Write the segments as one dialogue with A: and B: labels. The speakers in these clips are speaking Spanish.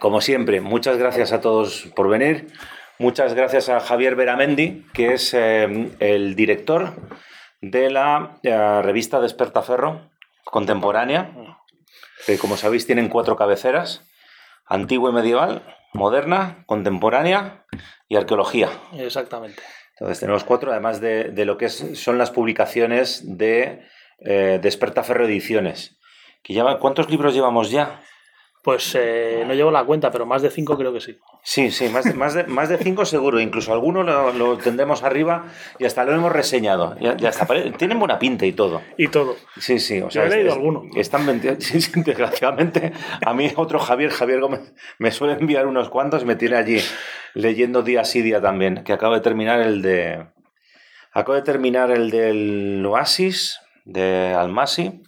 A: como siempre, muchas gracias a todos por venir. Muchas gracias a Javier Beramendi, que es eh, el director de la eh, revista Despertaferro contemporánea, que como sabéis tienen cuatro cabeceras, antigua y medieval, moderna, contemporánea y arqueología.
B: Exactamente.
A: Entonces tenemos cuatro, además de, de lo que es- son las publicaciones de eh, Despertaferro Ediciones. Que ¿Cuántos libros llevamos ya?
B: Pues eh, no llevo la cuenta, pero más de cinco creo que sí.
A: Sí, sí, más de, más de, más de cinco seguro. Incluso alguno lo, lo tendremos arriba y hasta lo hemos reseñado. Ya, ya pare- Tienen buena pinta y todo.
B: Y todo.
A: Sí, sí. O
B: Yo he leído alguno.
A: Están. Sí, sí, desgraciadamente, a mí otro Javier, Javier Gómez, me suele enviar unos cuantos y me tiene allí leyendo día sí día también. Que acabo de terminar el de. Acabo de terminar el del Oasis, de Almasi.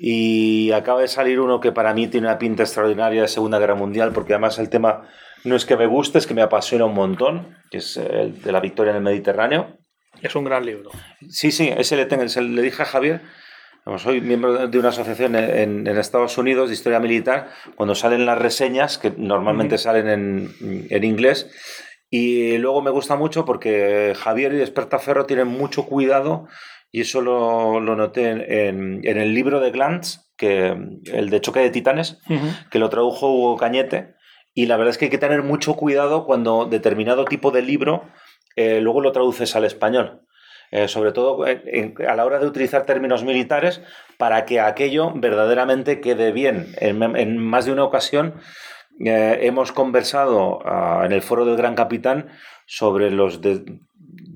A: Y acaba de salir uno que para mí tiene una pinta extraordinaria de Segunda Guerra Mundial, porque además el tema no es que me guste, es que me apasiona un montón, que es el de la victoria en el Mediterráneo.
B: Es un gran libro.
A: Sí, sí, ese le, tengo, le dije a Javier, soy miembro de una asociación en, en Estados Unidos de historia militar, cuando salen las reseñas, que normalmente salen en, en inglés, y luego me gusta mucho porque Javier y Despertaferro tienen mucho cuidado, y eso lo, lo noté en, en- en el libro de Glantz, que, el de Choque de Titanes, que lo tradujo Hugo Cañete. Y la verdad es que hay que tener mucho cuidado cuando determinado tipo de libro eh, luego lo traduces al español. Eh, sobre todo en- en- a la hora de utilizar términos militares para que aquello verdaderamente quede bien. En, más de una ocasión eh, hemos conversado ah, en el foro del Gran Capitán sobre los de-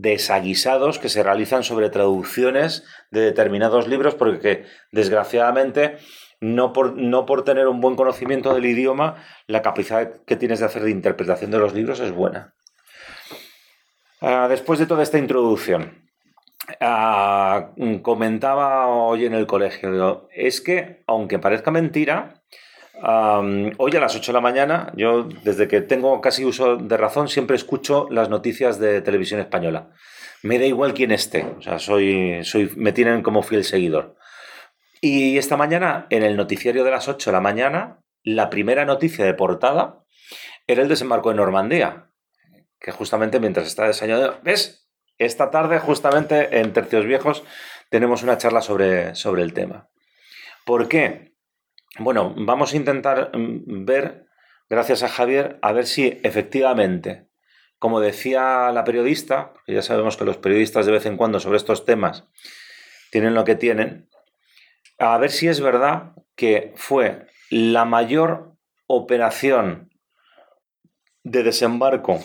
A: desaguisados que se realizan sobre traducciones de determinados libros porque desgraciadamente no por, no por tener un buen conocimiento del idioma, la capacidad que tienes de hacer de interpretación de los libros es buena. Ah, después de toda esta introducción, ah, comentaba hoy en el colegio, es que, aunque parezca mentira, hoy a las 8 de la mañana, yo desde que tengo casi uso de razón, siempre escucho las noticias de televisión española. Me da igual quién esté, o sea, soy, soy, me tienen como fiel seguidor. Y esta mañana, en el noticiario de las 8 de la mañana, la primera noticia de portada era el desembarco de Normandía. Que justamente mientras está desayunando. ¿Ves? Esta tarde, justamente en Tercios Viejos, tenemos una charla sobre, sobre el tema. ¿Por qué? Bueno, vamos a intentar mm, ver, gracias a Javier, a ver si efectivamente, como decía la periodista, ya sabemos que los periodistas de vez en cuando sobre estos temas tienen lo que tienen, a ver si es verdad que fue la mayor operación de desembarco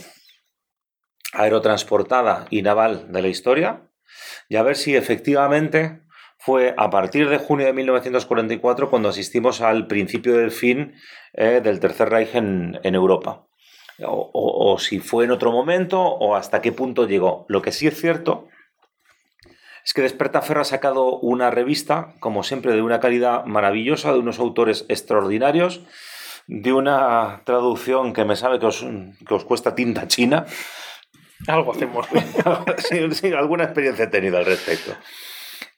A: aerotransportada y naval de la historia y a ver si efectivamente fue a partir de junio de 1944 cuando asistimos al principio del fin eh, del Tercer Reich en, en Europa. O, o- o si fue en otro momento o hasta qué punto llegó. Lo que sí es cierto es que Despertaferro ha sacado una revista, como siempre, de una calidad maravillosa, de unos autores extraordinarios, de una traducción que me sabe que os, que os cuesta tinta china.
B: Algo hacemos.
A: sí, sí, alguna experiencia he tenido al respecto.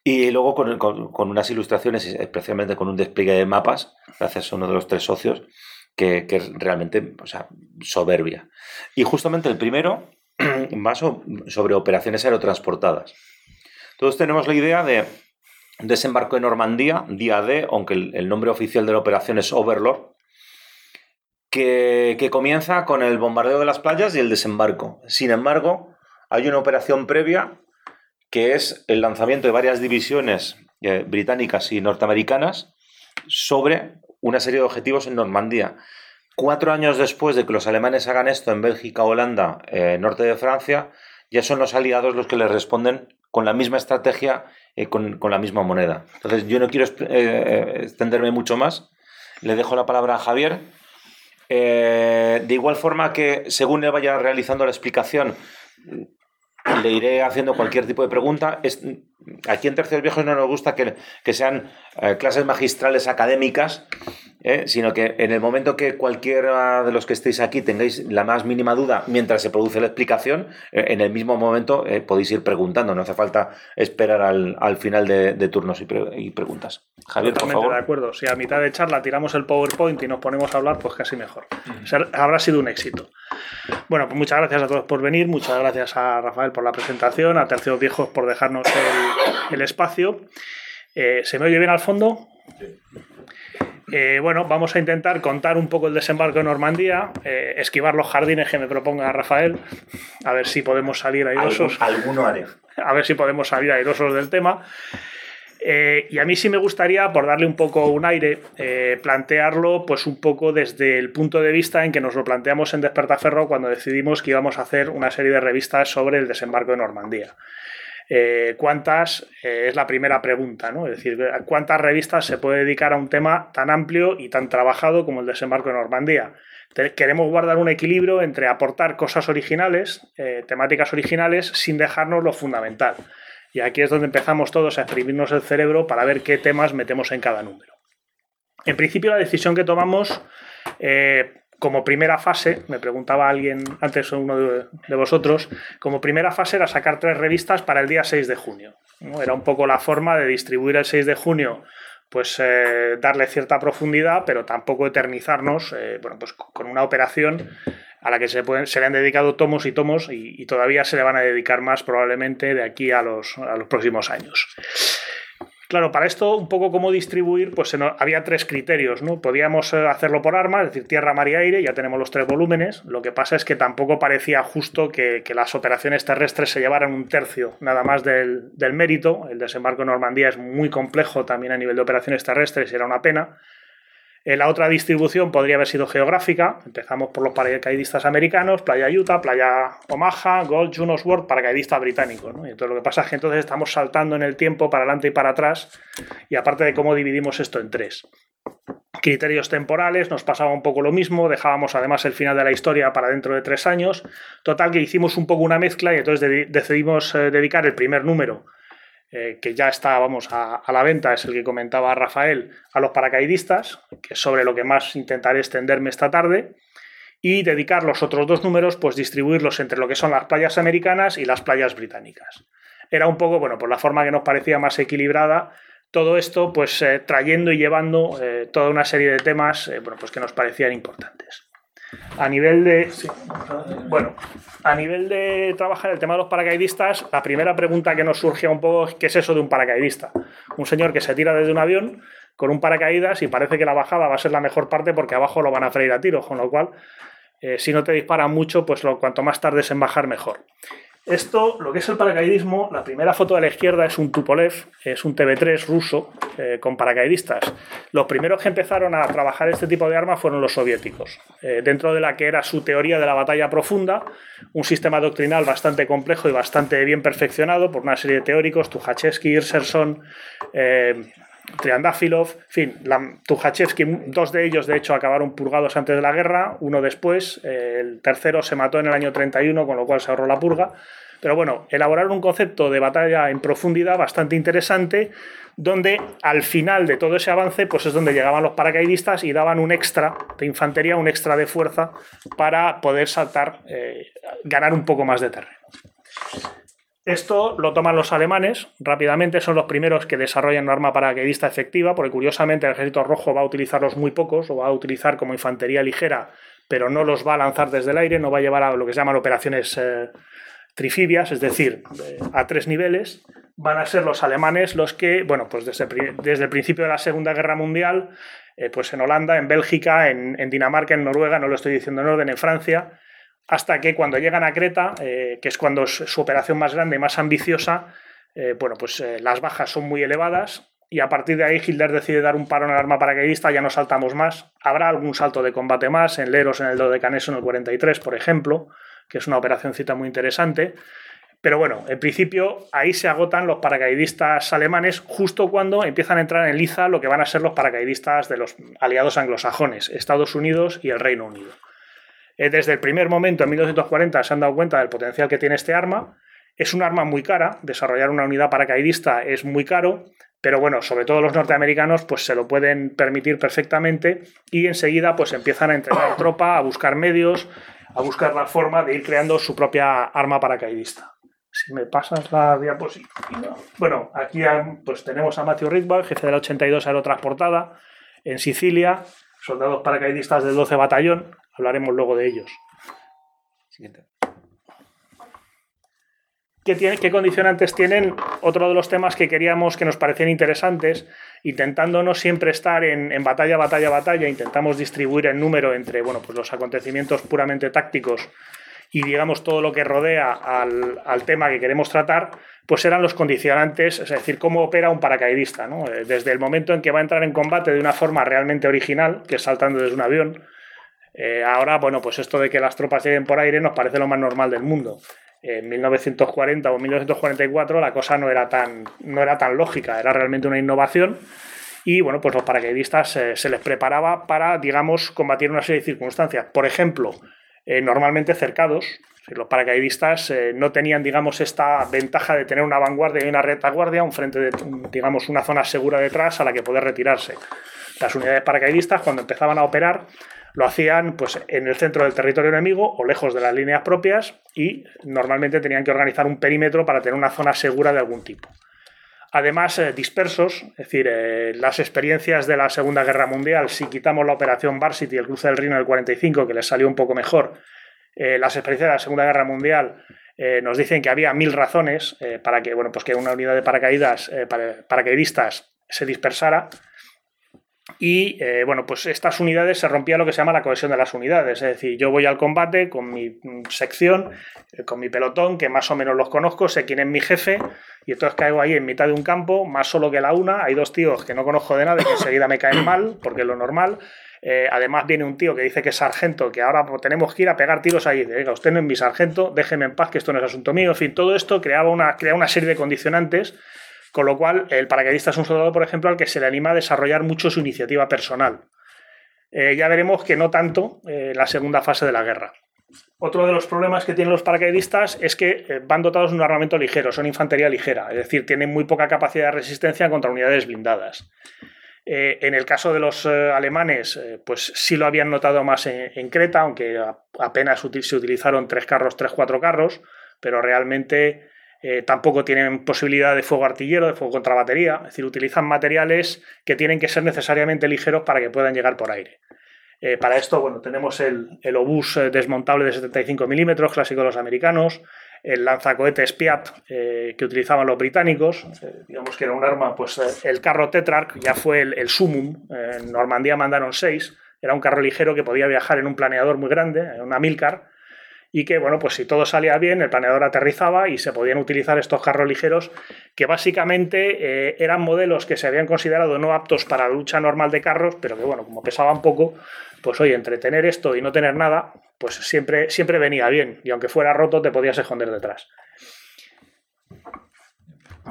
A: Y luego con, con- unas ilustraciones, y especialmente con un despliegue de mapas, gracias a uno de los tres socios, que, que es realmente o sea, soberbia. Y justamente el primero va so- sobre operaciones aerotransportadas. Todos tenemos la idea de desembarco en Normandía, día D, aunque el, el nombre oficial de la operación es Overlord, que, que comienza con el bombardeo de las playas y el desembarco. Sin embargo, hay una operación previa que es el lanzamiento de varias divisiones eh, británicas y norteamericanas sobre una serie de objetivos en Normandía. Cuatro años después de que los alemanes hagan esto en Bélgica, Holanda, eh, norte de Francia, ya son los aliados los que les responden con la misma estrategia, eh, con, con la misma moneda. Entonces, yo no quiero eh, extenderme mucho más. Le dejo la palabra a Javier. De igual forma que, según él vaya realizando la explicación, le iré haciendo cualquier tipo de pregunta. Aquí en Tercios Viejos no nos gusta que, sean eh, clases magistrales académicas, ¿eh? sino que en el momento que cualquiera de los que estéis aquí tengáis la más mínima duda mientras se produce la explicación, eh, en el mismo momento podéis ir preguntando, no hace falta esperar al, final de, turnos y, preguntas.
B: Javier, por favor. de acuerdo, si a mitad de charla tiramos el PowerPoint y nos ponemos a hablar, pues casi mejor. habrá sido un éxito. Bueno, pues muchas gracias a todos por venir, muchas gracias a Rafael por la presentación, a Tercios Viejos por dejarnos el, espacio. Eh, ¿Se me oye bien al fondo? Eh, bueno, vamos a intentar contar un poco el desembarco en Normandía, eh, esquivar los jardines que me proponga Rafael, a ver si podemos salir airosos.
A: Alguno haré.
B: A ver si podemos salir airosos del tema. Eh, y a mí sí me gustaría, por darle un poco un aire, eh, plantearlo pues un poco desde el punto de vista en que nos lo planteamos en Despertaferro cuando decidimos que íbamos a hacer una serie de revistas sobre el desembarco de Normandía. Eh, ¿Cuántas? es la primera pregunta, ¿no? Es decir, ¿cuántas revistas se puede dedicar a un tema tan amplio y tan trabajado como el desembarco de Normandía? queremos guardar un equilibrio entre aportar cosas originales, temáticas originales, sin dejarnos lo fundamental. Y aquí es donde empezamos todos a exprimirnos el cerebro para ver qué temas metemos en cada número. En principio, la decisión que tomamos eh, como primera fase, me preguntaba alguien antes, uno de, vosotros, como primera fase era sacar tres revistas para el día 6 de junio. Era un poco la forma de distribuir el 6 de junio pues eh, darle cierta profundidad, pero tampoco eternizarnos eh, bueno, pues con una operación a la que se, le han dedicado tomos y tomos y, todavía se le van a dedicar más probablemente de aquí a los próximos años. Claro, para esto, un poco cómo distribuir, pues había tres criterios, ¿no? Podíamos eh, hacerlo por armas, es decir, tierra, mar y aire, ya tenemos los tres volúmenes. Lo que pasa es que tampoco parecía justo que, las operaciones terrestres se llevaran un tercio nada más del, del, mérito. El desembarco en Normandía es muy complejo también a nivel de operaciones terrestres y era una pena. La otra distribución podría haber sido geográfica. Empezamos por los paracaidistas americanos, Playa Utah, Playa Omaha, Gold, Junos World, paracaidistas británicos. Y entonces lo que pasa es que entonces estamos saltando en el tiempo para adelante y para atrás. Y aparte de cómo dividimos esto en tres. Criterios temporales, nos pasaba un poco lo mismo, dejábamos además el final de la historia para dentro de tres años. Total que hicimos un poco una mezcla y entonces decidimos eh, dedicar el primer número eh, que ya está vamos, a, la venta, es el que comentaba Rafael, a los paracaidistas, que es sobre lo que más intentaré extenderme esta tarde, y dedicar los otros dos números, pues distribuirlos entre lo que son las playas americanas y las playas británicas. Era un poco, bueno, por la forma que nos parecía más equilibrada, todo esto, pues eh, trayendo y llevando eh, toda una serie de temas, bueno, pues que nos parecían importantes. A nivel de. Bueno, a nivel de trabajar el tema de los paracaidistas, la primera pregunta que nos surge un poco es: ¿qué es eso de un paracaidista? Un señor que se tira desde un avión con un paracaídas y parece que la bajada va a ser la mejor parte porque abajo lo van a freír a tiro, con lo cual, eh, si no te disparan mucho, pues lo, cuanto más tardes en bajar, mejor. Esto, lo que es el paracaidismo, la primera foto de la izquierda es un Tupolev, es un TB3 ruso eh, con paracaidistas. Los primeros que empezaron a trabajar este tipo de armas fueron los soviéticos, eh, dentro de la que era su teoría de la batalla profunda, un sistema doctrinal bastante complejo y bastante bien perfeccionado por una serie de teóricos, Tukhachevsky, Irserson, eh, Triandafilov, en fin, Tukhachevsky, dos de ellos de hecho acabaron purgados antes de la guerra, uno después, el tercero se mató en el año 31, con lo cual se ahorró la purga. Pero bueno, elaboraron un concepto de batalla en profundidad bastante interesante, donde al final de todo ese avance, pues es donde llegaban los paracaidistas y daban un extra de infantería, un extra de fuerza para poder saltar, eh, ganar un poco más de terreno. Esto lo toman los alemanes rápidamente, son los primeros que desarrollan una arma paracaidista efectiva, porque curiosamente el ejército rojo va a utilizarlos muy pocos, o va a utilizar como infantería ligera, pero no los va a lanzar desde el aire, no va a llevar a lo que se llaman operaciones eh, trifibias, es decir, a tres niveles, van a ser los alemanes los que, bueno, pues desde, el principio de la Segunda Guerra Mundial, eh, pues en Holanda, en Bélgica, en, Dinamarca, en Noruega, no lo estoy diciendo en orden, en Francia, hasta que cuando llegan a Creta, eh, que es cuando es su operación más grande y más ambiciosa, eh, bueno, pues las bajas son muy elevadas y a partir de ahí Hitler decide dar un paro en el arma paracaidista, ya no saltamos más. Habrá algún salto de combate más, en Leros, en el Dodecaneso, en el 43, por ejemplo, que es una operación cita muy interesante. Pero bueno, en principio ahí se agotan los paracaidistas alemanes justo cuando empiezan a entrar en liza lo que van a ser los paracaidistas de los aliados anglosajones, Estados Unidos y el Reino Unido. Eh, desde el primer momento, en 1940, se han dado cuenta del potencial que tiene este arma. Es un arma muy cara, desarrollar una unidad paracaidista es muy caro, pero bueno, sobre todo los norteamericanos pues se lo pueden permitir perfectamente y enseguida pues empiezan a entrenar tropa, a buscar medios, a buscar la forma de ir creando su propia arma paracaidista. Si me pasas la diapositiva. Bueno, aquí pues tenemos a Matthew Ritwell, jefe de la 82 Aerotransportada, en Sicilia, soldados paracaidistas del 12 Batallón, hablaremos luego de ellos. Siguiente. ¿Qué, condicionantes tienen? Otro de los temas que queríamos que nos parecían interesantes, intentándonos siempre estar en, batalla, batalla, batalla, intentamos distribuir el número entre bueno, pues los acontecimientos puramente tácticos y digamos todo lo que rodea al, tema que queremos tratar, pues eran los condicionantes, es decir, cómo opera un paracaidista, eh, desde el momento en que va a entrar en combate de una forma realmente original, que es saltando desde un avión, eh, ahora, bueno, pues esto de que las tropas lleguen por aire nos parece lo más normal del mundo en 1940 o 1944 la cosa no era tan, no era tan lógica, era realmente una innovación y bueno, pues los paracaidistas eh, se les preparaba para, digamos, combatir una serie de circunstancias. Por ejemplo, eh, normalmente cercados, los paracaidistas eh, no tenían, digamos, esta ventaja de tener una vanguardia y una retaguardia, un frente de, digamos, una zona segura detrás a la que poder retirarse. Las unidades paracaidistas, cuando empezaban a operar, lo hacían pues, en el centro del territorio enemigo o lejos de las líneas propias y normalmente tenían que organizar un perímetro para tener una zona segura de algún tipo. Además, eh, dispersos, es decir, eh, las experiencias de la Segunda Guerra Mundial, si quitamos la operación Varsity el cruce del Rino del 45, que les salió un poco mejor, eh, las experiencias de la Segunda Guerra Mundial nos dicen que había mil razones para que, bueno, pues que una unidad de paracaídas, paracaidistas se dispersara y eh, bueno, pues estas unidades se rompía lo que se llama la cohesión de las unidades. Es decir, yo voy al combate con mi sección, eh, con mi pelotón, que más o menos los conozco, sé quién es mi jefe, y entonces caigo ahí en mitad de un campo, más solo que la una. Hay dos tíos que no conozco de nada que enseguida me caen mal, porque es lo normal. Eh, además viene un tío que dice que es sargento, que ahora tenemos que ir a pegar tiros ahí. Diga, usted no es mi sargento, déjeme en paz, que esto no es asunto mío. En fin, todo esto creaba una, crea una serie de condicionantes con lo cual, el paracaidista es un soldado, por ejemplo, al que se le anima a desarrollar mucho su iniciativa personal. Eh, ya veremos que no tanto en eh, la segunda fase de la guerra. Otro de los problemas que tienen los paracaidistas es que eh, van dotados de un armamento ligero, son infantería ligera, es decir, tienen muy poca capacidad de resistencia contra unidades blindadas. en el caso de los alemanes, pues sí lo habían notado más en, Creta, aunque apenas se utilizaron tres carros, tres, cuatro carros, pero realmente eh, tampoco tienen posibilidad de fuego artillero, de fuego contra batería, es decir, utilizan materiales que tienen que ser necesariamente ligeros para que puedan llegar por aire. Eh, para esto, bueno, tenemos el, obús eh, desmontable de 75 milímetros, clásico de los americanos, el lanzacohetes Piat que utilizaban los británicos, digamos que era un arma, pues el carro Tetrarch ya fue el, el Sumum, en Normandía mandaron seis, era un carro ligero que podía viajar en un planeador muy grande, una Milcar, y que, bueno, pues si todo salía bien, el planeador aterrizaba y se podían utilizar estos carros ligeros que básicamente eh, eran modelos que se habían considerado no aptos para la lucha normal de carros, pero que, bueno, como pesaban poco, pues oye, entre tener esto y no tener nada, pues siempre, siempre venía bien y aunque fuera roto te podías esconder detrás.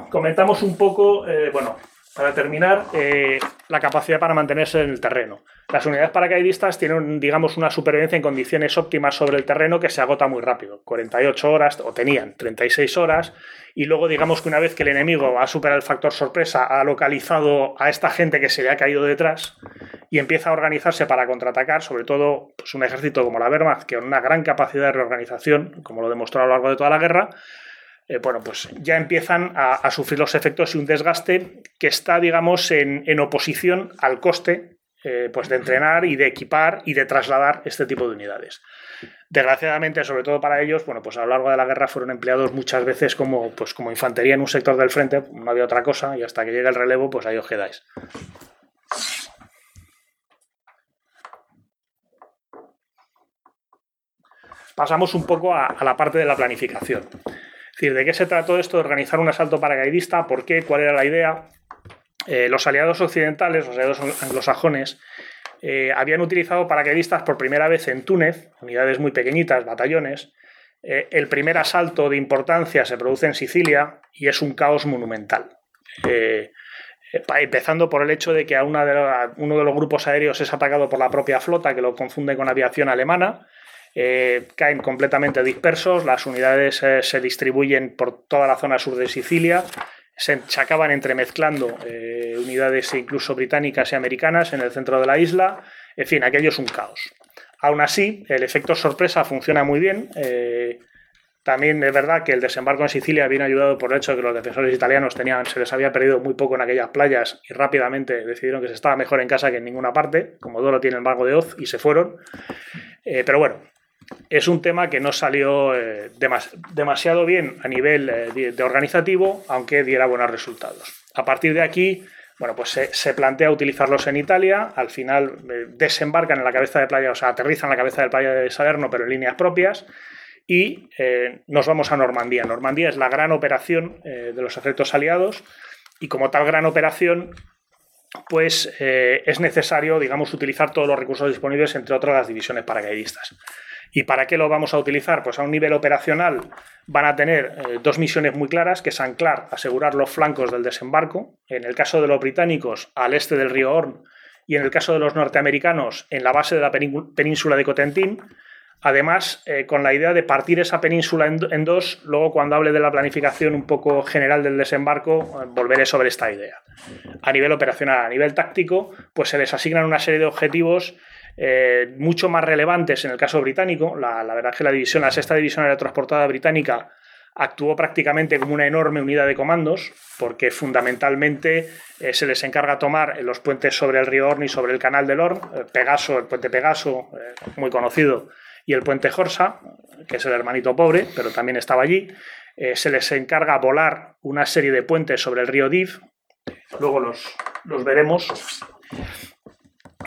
B: Comentamos un poco, eh, bueno, para terminar, eh, la capacidad para mantenerse en el terreno. Las unidades paracaidistas tienen, digamos, una supervivencia en condiciones óptimas sobre el terreno que se agota muy rápido. 48 horas, o tenían 36 horas, y luego, digamos que una vez que el enemigo ha superado el factor sorpresa, ha localizado a esta gente que se le ha caído detrás y empieza a organizarse para contraatacar, sobre todo pues, un ejército como la Wehrmacht, que con una gran capacidad de reorganización, como lo demostró a lo largo de toda la guerra, eh, bueno, pues ya empiezan a, sufrir los efectos y un desgaste que está, digamos, en, oposición al coste eh, pues de entrenar y de equipar y de trasladar este tipo de unidades. Desgraciadamente, sobre todo para ellos, bueno, pues a lo largo de la guerra fueron empleados muchas veces como, pues como infantería en un sector del frente, no había otra cosa, y hasta que llegue el relevo, pues ahí os quedáis. Pasamos un poco a la parte de la planificación decir, ¿de qué se trató esto de organizar un asalto paracaidista? ¿Por qué? ¿Cuál era la idea? Eh, los aliados occidentales, los aliados anglosajones, eh, habían utilizado paracaidistas por primera vez en Túnez, unidades muy pequeñitas, batallones. Eh, el primer asalto de importancia se produce en Sicilia y es un caos monumental. empezando por el hecho de que a uno de los grupos aéreos es atacado por la propia flota, que lo confunde con aviación alemana, eh, caen completamente dispersos, las unidades eh, se distribuyen por toda la zona sur de Sicilia, se, acaban entremezclando eh, unidades incluso británicas y americanas en el centro de la isla, en fin, aquello es un caos. Aún así, el efecto sorpresa funciona muy bien. también es verdad que el desembarco en Sicilia viene ayudado por el hecho de que los defensores italianos tenían, se les había perdido muy poco en aquellas playas y rápidamente decidieron que se estaba mejor en casa que en ninguna parte, como Dolo tiene el mago de Oz, y se fueron. pero bueno, es un tema que no salió eh, demasiado bien a nivel eh, de, organizativo, aunque diera buenos resultados. A partir de aquí, bueno, pues se, plantea utilizarlos en Italia, al final eh, desembarcan en la cabeza de playa, o sea, aterrizan en la cabeza de playa de Salerno, pero en líneas propias, y nos vamos a Normandía. Normandía es la gran operación de los efectos aliados, y como tal gran operación, pues es necesario, digamos, utilizar todos los recursos disponibles, entre otras las divisiones paracaidistas. ¿Y para qué lo vamos a utilizar? Pues a un nivel operacional van a tener eh, dos misiones muy claras, que es anclar, asegurar los flancos del desembarco, en el caso de los británicos al este del río Horn y en el caso de los norteamericanos en la base de la península de Cotentín, además eh, con la idea de partir esa península en, dos, luego cuando hable de la planificación un poco general del desembarco, eh, volveré sobre esta idea. A nivel operacional, a nivel táctico, pues se les asignan una serie de objetivos eh, mucho más relevantes en el caso británico. La, verdad es que la división, la sexta división aerotransportada británica actuó prácticamente como una enorme unidad de comandos, porque fundamentalmente eh, se les encarga tomar los puentes sobre el río Orne y sobre el canal del Orne, eh, Pegaso, el puente Pegaso, muy conocido, y el puente Jorsa, que es el hermanito pobre, pero también estaba allí. se les encarga volar una serie de puentes sobre el río Div, luego los, los veremos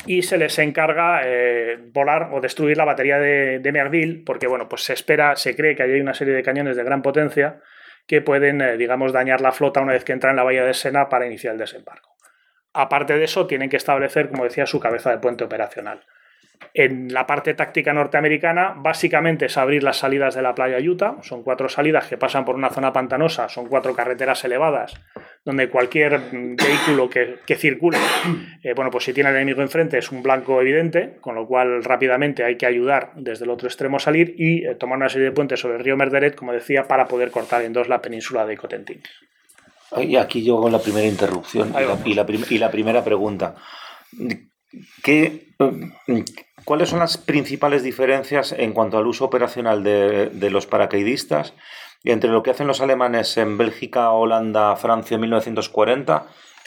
B: y se les encarga eh, volar o destruir la batería de, de, Merville, porque bueno, pues se espera, se cree que hay una serie de cañones de gran potencia que pueden, eh, digamos, dañar la flota una vez que entran en la bahía de Sena para iniciar el desembarco. Aparte de eso, tienen que establecer, como decía, su cabeza de puente operacional. En la parte táctica norteamericana, básicamente es abrir las salidas de la playa Utah. Son cuatro salidas que pasan por una zona pantanosa, son cuatro carreteras elevadas, donde cualquier vehículo que, que circule, eh, bueno, pues si tiene al enemigo enfrente es un blanco evidente, con lo cual rápidamente hay que ayudar desde el otro extremo a salir y eh, tomar una serie de puentes sobre el río Merderet, como decía, para poder cortar en dos la península de Cotentín.
A: Y aquí yo con la primera interrupción y la, y la primera pregunta. ¿Qué, ¿Cuáles son las principales diferencias en cuanto al uso operacional de, los paracaidistas entre lo que hacen los alemanes en Bélgica, Holanda, Francia en 1940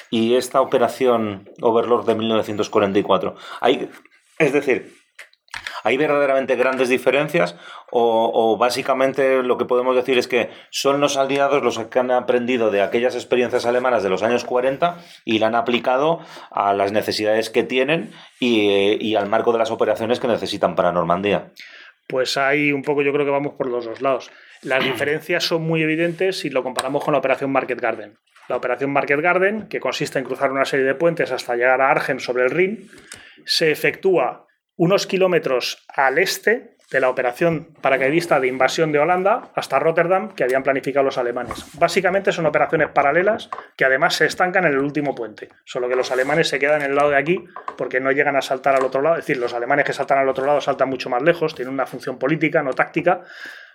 A: y esta operación Overlord de 1944? Hay, es decir, ¿Hay verdaderamente grandes diferencias o, básicamente lo que podemos decir es que son los aliados los que han aprendido de aquellas experiencias alemanas de los años 40 y la han aplicado a las necesidades que tienen y, al marco de las operaciones que necesitan para Normandía?
B: Pues hay un poco, yo creo que vamos por los dos lados. Las diferencias son muy evidentes si lo comparamos con la operación Market Garden. La operación Market Garden, que consiste en cruzar una serie de puentes hasta llegar a Argen sobre el Rin, se efectúa unos kilómetros al este de la operación paracaidista de invasión de Holanda hasta Rotterdam que habían planificado los alemanes. Básicamente son operaciones paralelas que además se estancan en el último puente, solo que los alemanes se quedan en el lado de aquí porque no llegan a saltar al otro lado, es decir, los alemanes que saltan al otro lado saltan mucho más lejos, tienen una función política, no táctica,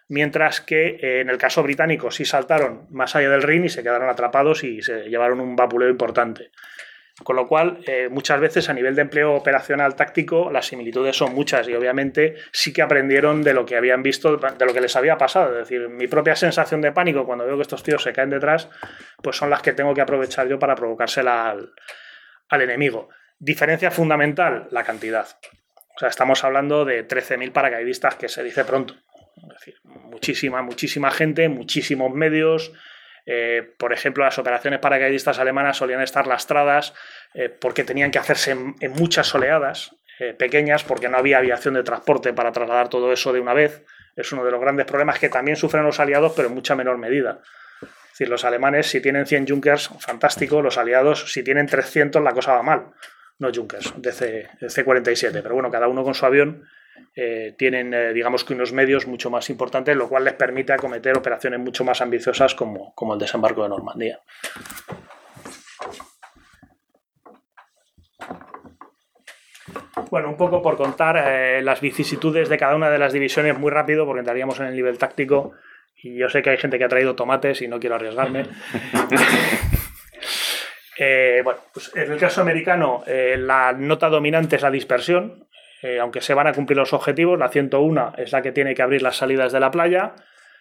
B: mientras que eh, en el caso británico sí saltaron más allá del Rin y se quedaron atrapados y se llevaron un vapuleo importante. Con lo cual, eh, muchas veces a nivel de empleo operacional táctico, las similitudes son muchas y obviamente sí que aprendieron de lo que habían visto, de lo que les había pasado. Es decir, mi propia sensación de pánico cuando veo que estos tíos se caen detrás, pues son las que tengo que aprovechar yo para provocársela al, al enemigo. Diferencia fundamental, la cantidad. O sea, estamos hablando de 13.000 paracaidistas, que se dice pronto. Es decir, muchísima, muchísima gente, muchísimos medios, eh, por ejemplo, las operaciones paracaidistas alemanas solían estar lastradas eh, porque tenían que hacerse en, muchas oleadas eh, pequeñas porque no había aviación de transporte para trasladar todo eso de una vez. Es uno de los grandes problemas que también sufren los aliados, pero en mucha menor medida. Es decir, los alemanes, si tienen 100 Junkers, fantástico. Los aliados, si tienen 300, la cosa va mal. No Junkers, de, C, 47 Pero bueno, cada uno con su avión eh, tienen, eh, digamos que unos medios mucho más importantes, lo cual les permite acometer operaciones mucho más ambiciosas como, como el desembarco de Normandía. Bueno, un poco por contar eh, las vicisitudes de cada una de las divisiones muy rápido, porque entraríamos en el nivel táctico. Y yo sé que hay gente que ha traído tomates y no quiero arriesgarme. Eh, bueno, pues en el caso americano, eh, la nota dominante es la dispersión. Aunque se van a cumplir los objetivos, la 101 es la que tiene que abrir las salidas de la playa.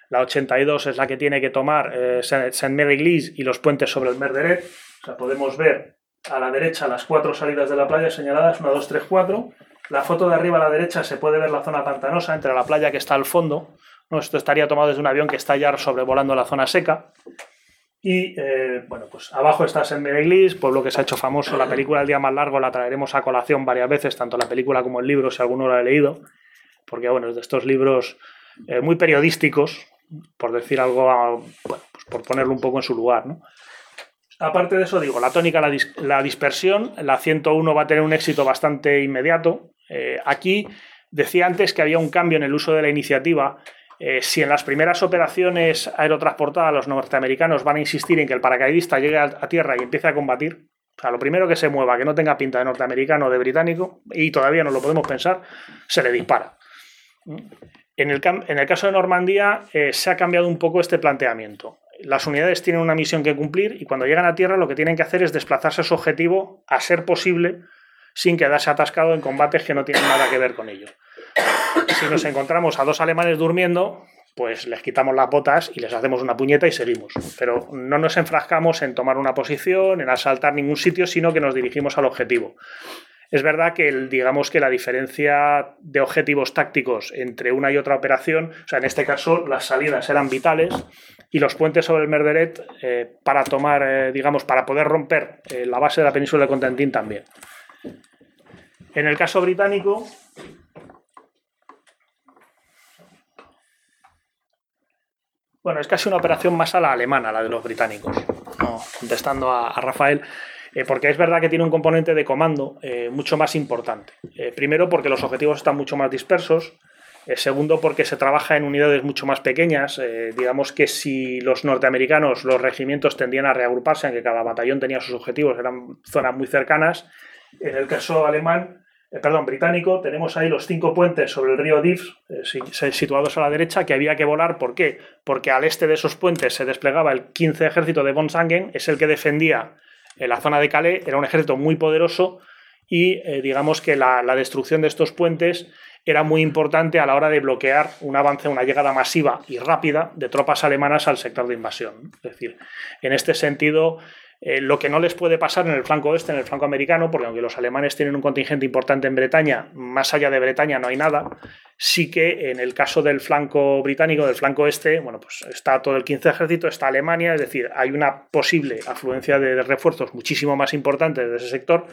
B: La 82 es la que tiene que tomar Saint Mary Glees y los puentes sobre el Merderet. O sea, podemos ver a la derecha las cuatro salidas de la playa señaladas, 1, 2, 3, 4. La foto de arriba a la derecha se puede ver la zona pantanosa entre la playa que está al fondo. Esto estaría tomado desde un avión que está ya sobrevolando la zona seca. Y eh, bueno, pues abajo está Saint Mereglis, pueblo que se ha hecho famoso. La película El día más largo la traeremos a colación varias veces, tanto la película como el libro, si alguno lo ha leído. Porque bueno, es de estos libros eh, muy periodísticos, por decir algo, bueno, pues por ponerlo un poco en su lugar. ¿no? Aparte de eso, digo, la tónica, la, dispersión, la 101 va a tener un éxito bastante inmediato. Eh, aquí decía antes que había un cambio en el uso de la iniciativa. Eh, si en las primeras operaciones aerotransportadas los norteamericanos van a insistir en que el paracaidista llegue a, tierra y empiece a combatir, o sea, lo primero que se mueva, que no tenga pinta de norteamericano o de británico, y todavía no lo podemos pensar, se le dispara. En el, en el caso de Normandía eh, se ha cambiado un poco este planteamiento las unidades tienen una misión que cumplir y cuando llegan a tierra lo que tienen que hacer es desplazarse a su objetivo a ser posible sin quedarse atascado en combates que no tienen nada que ver con ello. Si nos encontramos a dos alemanes durmiendo, pues les quitamos las botas y les hacemos una puñeta y seguimos. Pero no nos enfrascamos en tomar una posición, en asaltar ningún sitio, sino que nos dirigimos al objetivo. Es verdad que digamos que la diferencia de objetivos tácticos entre una y otra operación, o sea, en este caso las salidas eran vitales y los puentes sobre el Merderet eh, para tomar, eh, digamos, para poder romper eh, la base de la península de Contentín también. En el caso británico, bueno, es casi una operación más a la alemana, la de los británicos, contestando a Rafael. Eh, porque es verdad que tiene un componente de comando eh, mucho más importante. Eh, primero porque los objetivos están mucho más dispersos. segundo porque se trabaja en unidades mucho más pequeñas. digamos que si los norteamericanos, los regimientos tendían a reagruparse, aunque cada batallón tenía sus objetivos, eran zonas muy cercanas. En el caso alemán, perdón, británico, tenemos ahí los cinco puentes sobre el río Dives, situados a la derecha, que había que volar. ¿Por qué? Porque al este de esos puentes se desplegaba el 15 ejército de von Sangen, es el que defendía en la zona de Calais era un ejército muy poderoso y eh, digamos que la, destrucción de estos puentes era muy importante a la hora de bloquear un avance, una llegada masiva y rápida de tropas alemanas al sector de invasión. Es decir, en este sentido, eh, lo que no les puede pasar en el flanco oeste, en el flanco americano, porque aunque los alemanes tienen un contingente importante en Bretaña, más allá de Bretaña no hay nada, sí que en el caso del flanco británico, del flanco este, bueno, pues está todo el 15 ejército, está Alemania, es decir, hay una posible afluencia de, refuerzos muchísimo más importante de ese sector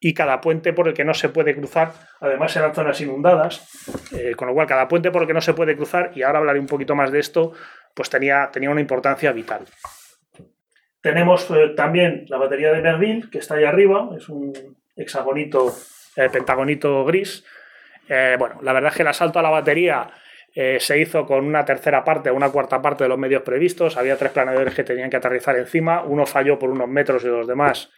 B: y cada puente por el que no se puede cruzar, además eran zonas inundadas, eh, con lo cual cada puente por el que no se puede cruzar, y ahora hablaré un poquito más de esto, pues tenía, tenía una importancia vital. Tenemos eh, también la batería de Merville, que está ahí arriba, es un hexagonito, eh, pentagonito gris, eh, bueno, la verdad es que el asalto a la batería se hizo con una tercera parte, una cuarta parte de los medios previstos. Había tres planeadores que tenían que aterrizar encima. Uno falló por unos metros y los demás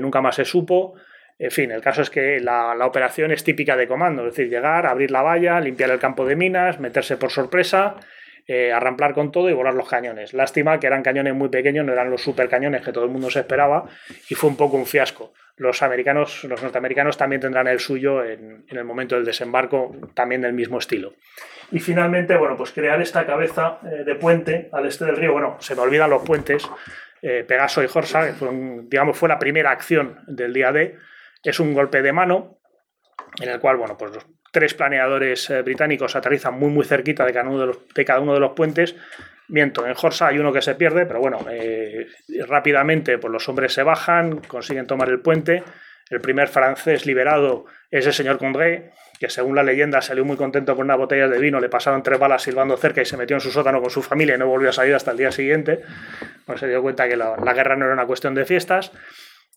B: nunca más se supo. En fin, el caso es que la, operación es típica de comando, es decir, llegar, abrir la valla, limpiar el campo de minas, meterse por sorpresa, arramplar con todo y volar los cañones. Lástima que eran cañones muy pequeños, no eran los super cañones que todo el mundo se esperaba y fue un poco un fiasco los americanos, los norteamericanos también tendrán el suyo en, el momento del desembarco, también del mismo estilo. Y finalmente, bueno, pues crear esta cabeza eh, de puente al este del río. Bueno, se me olvidan los puentes. Eh, Pegaso y Horsa, que fue, digamos, fue la primera acción del día D. Es un golpe de mano en el cual, bueno, pues tres planeadores eh, británicos aterrizan muy, muy cerquita de cada uno de, los, de cada uno de los puentes Miento, en Horsa hay uno que se pierde, pero bueno, eh, rápidamente pues los hombres se bajan, consiguen tomar el puente. El primer francés liberado es el señor Condré, que según la leyenda salió muy contento con una botella de vino, le pasaron tres balas silbando cerca y se metió en su sótano con su familia y no volvió a salir hasta el día siguiente. Pues se dio cuenta que la guerra no era una cuestión de fiestas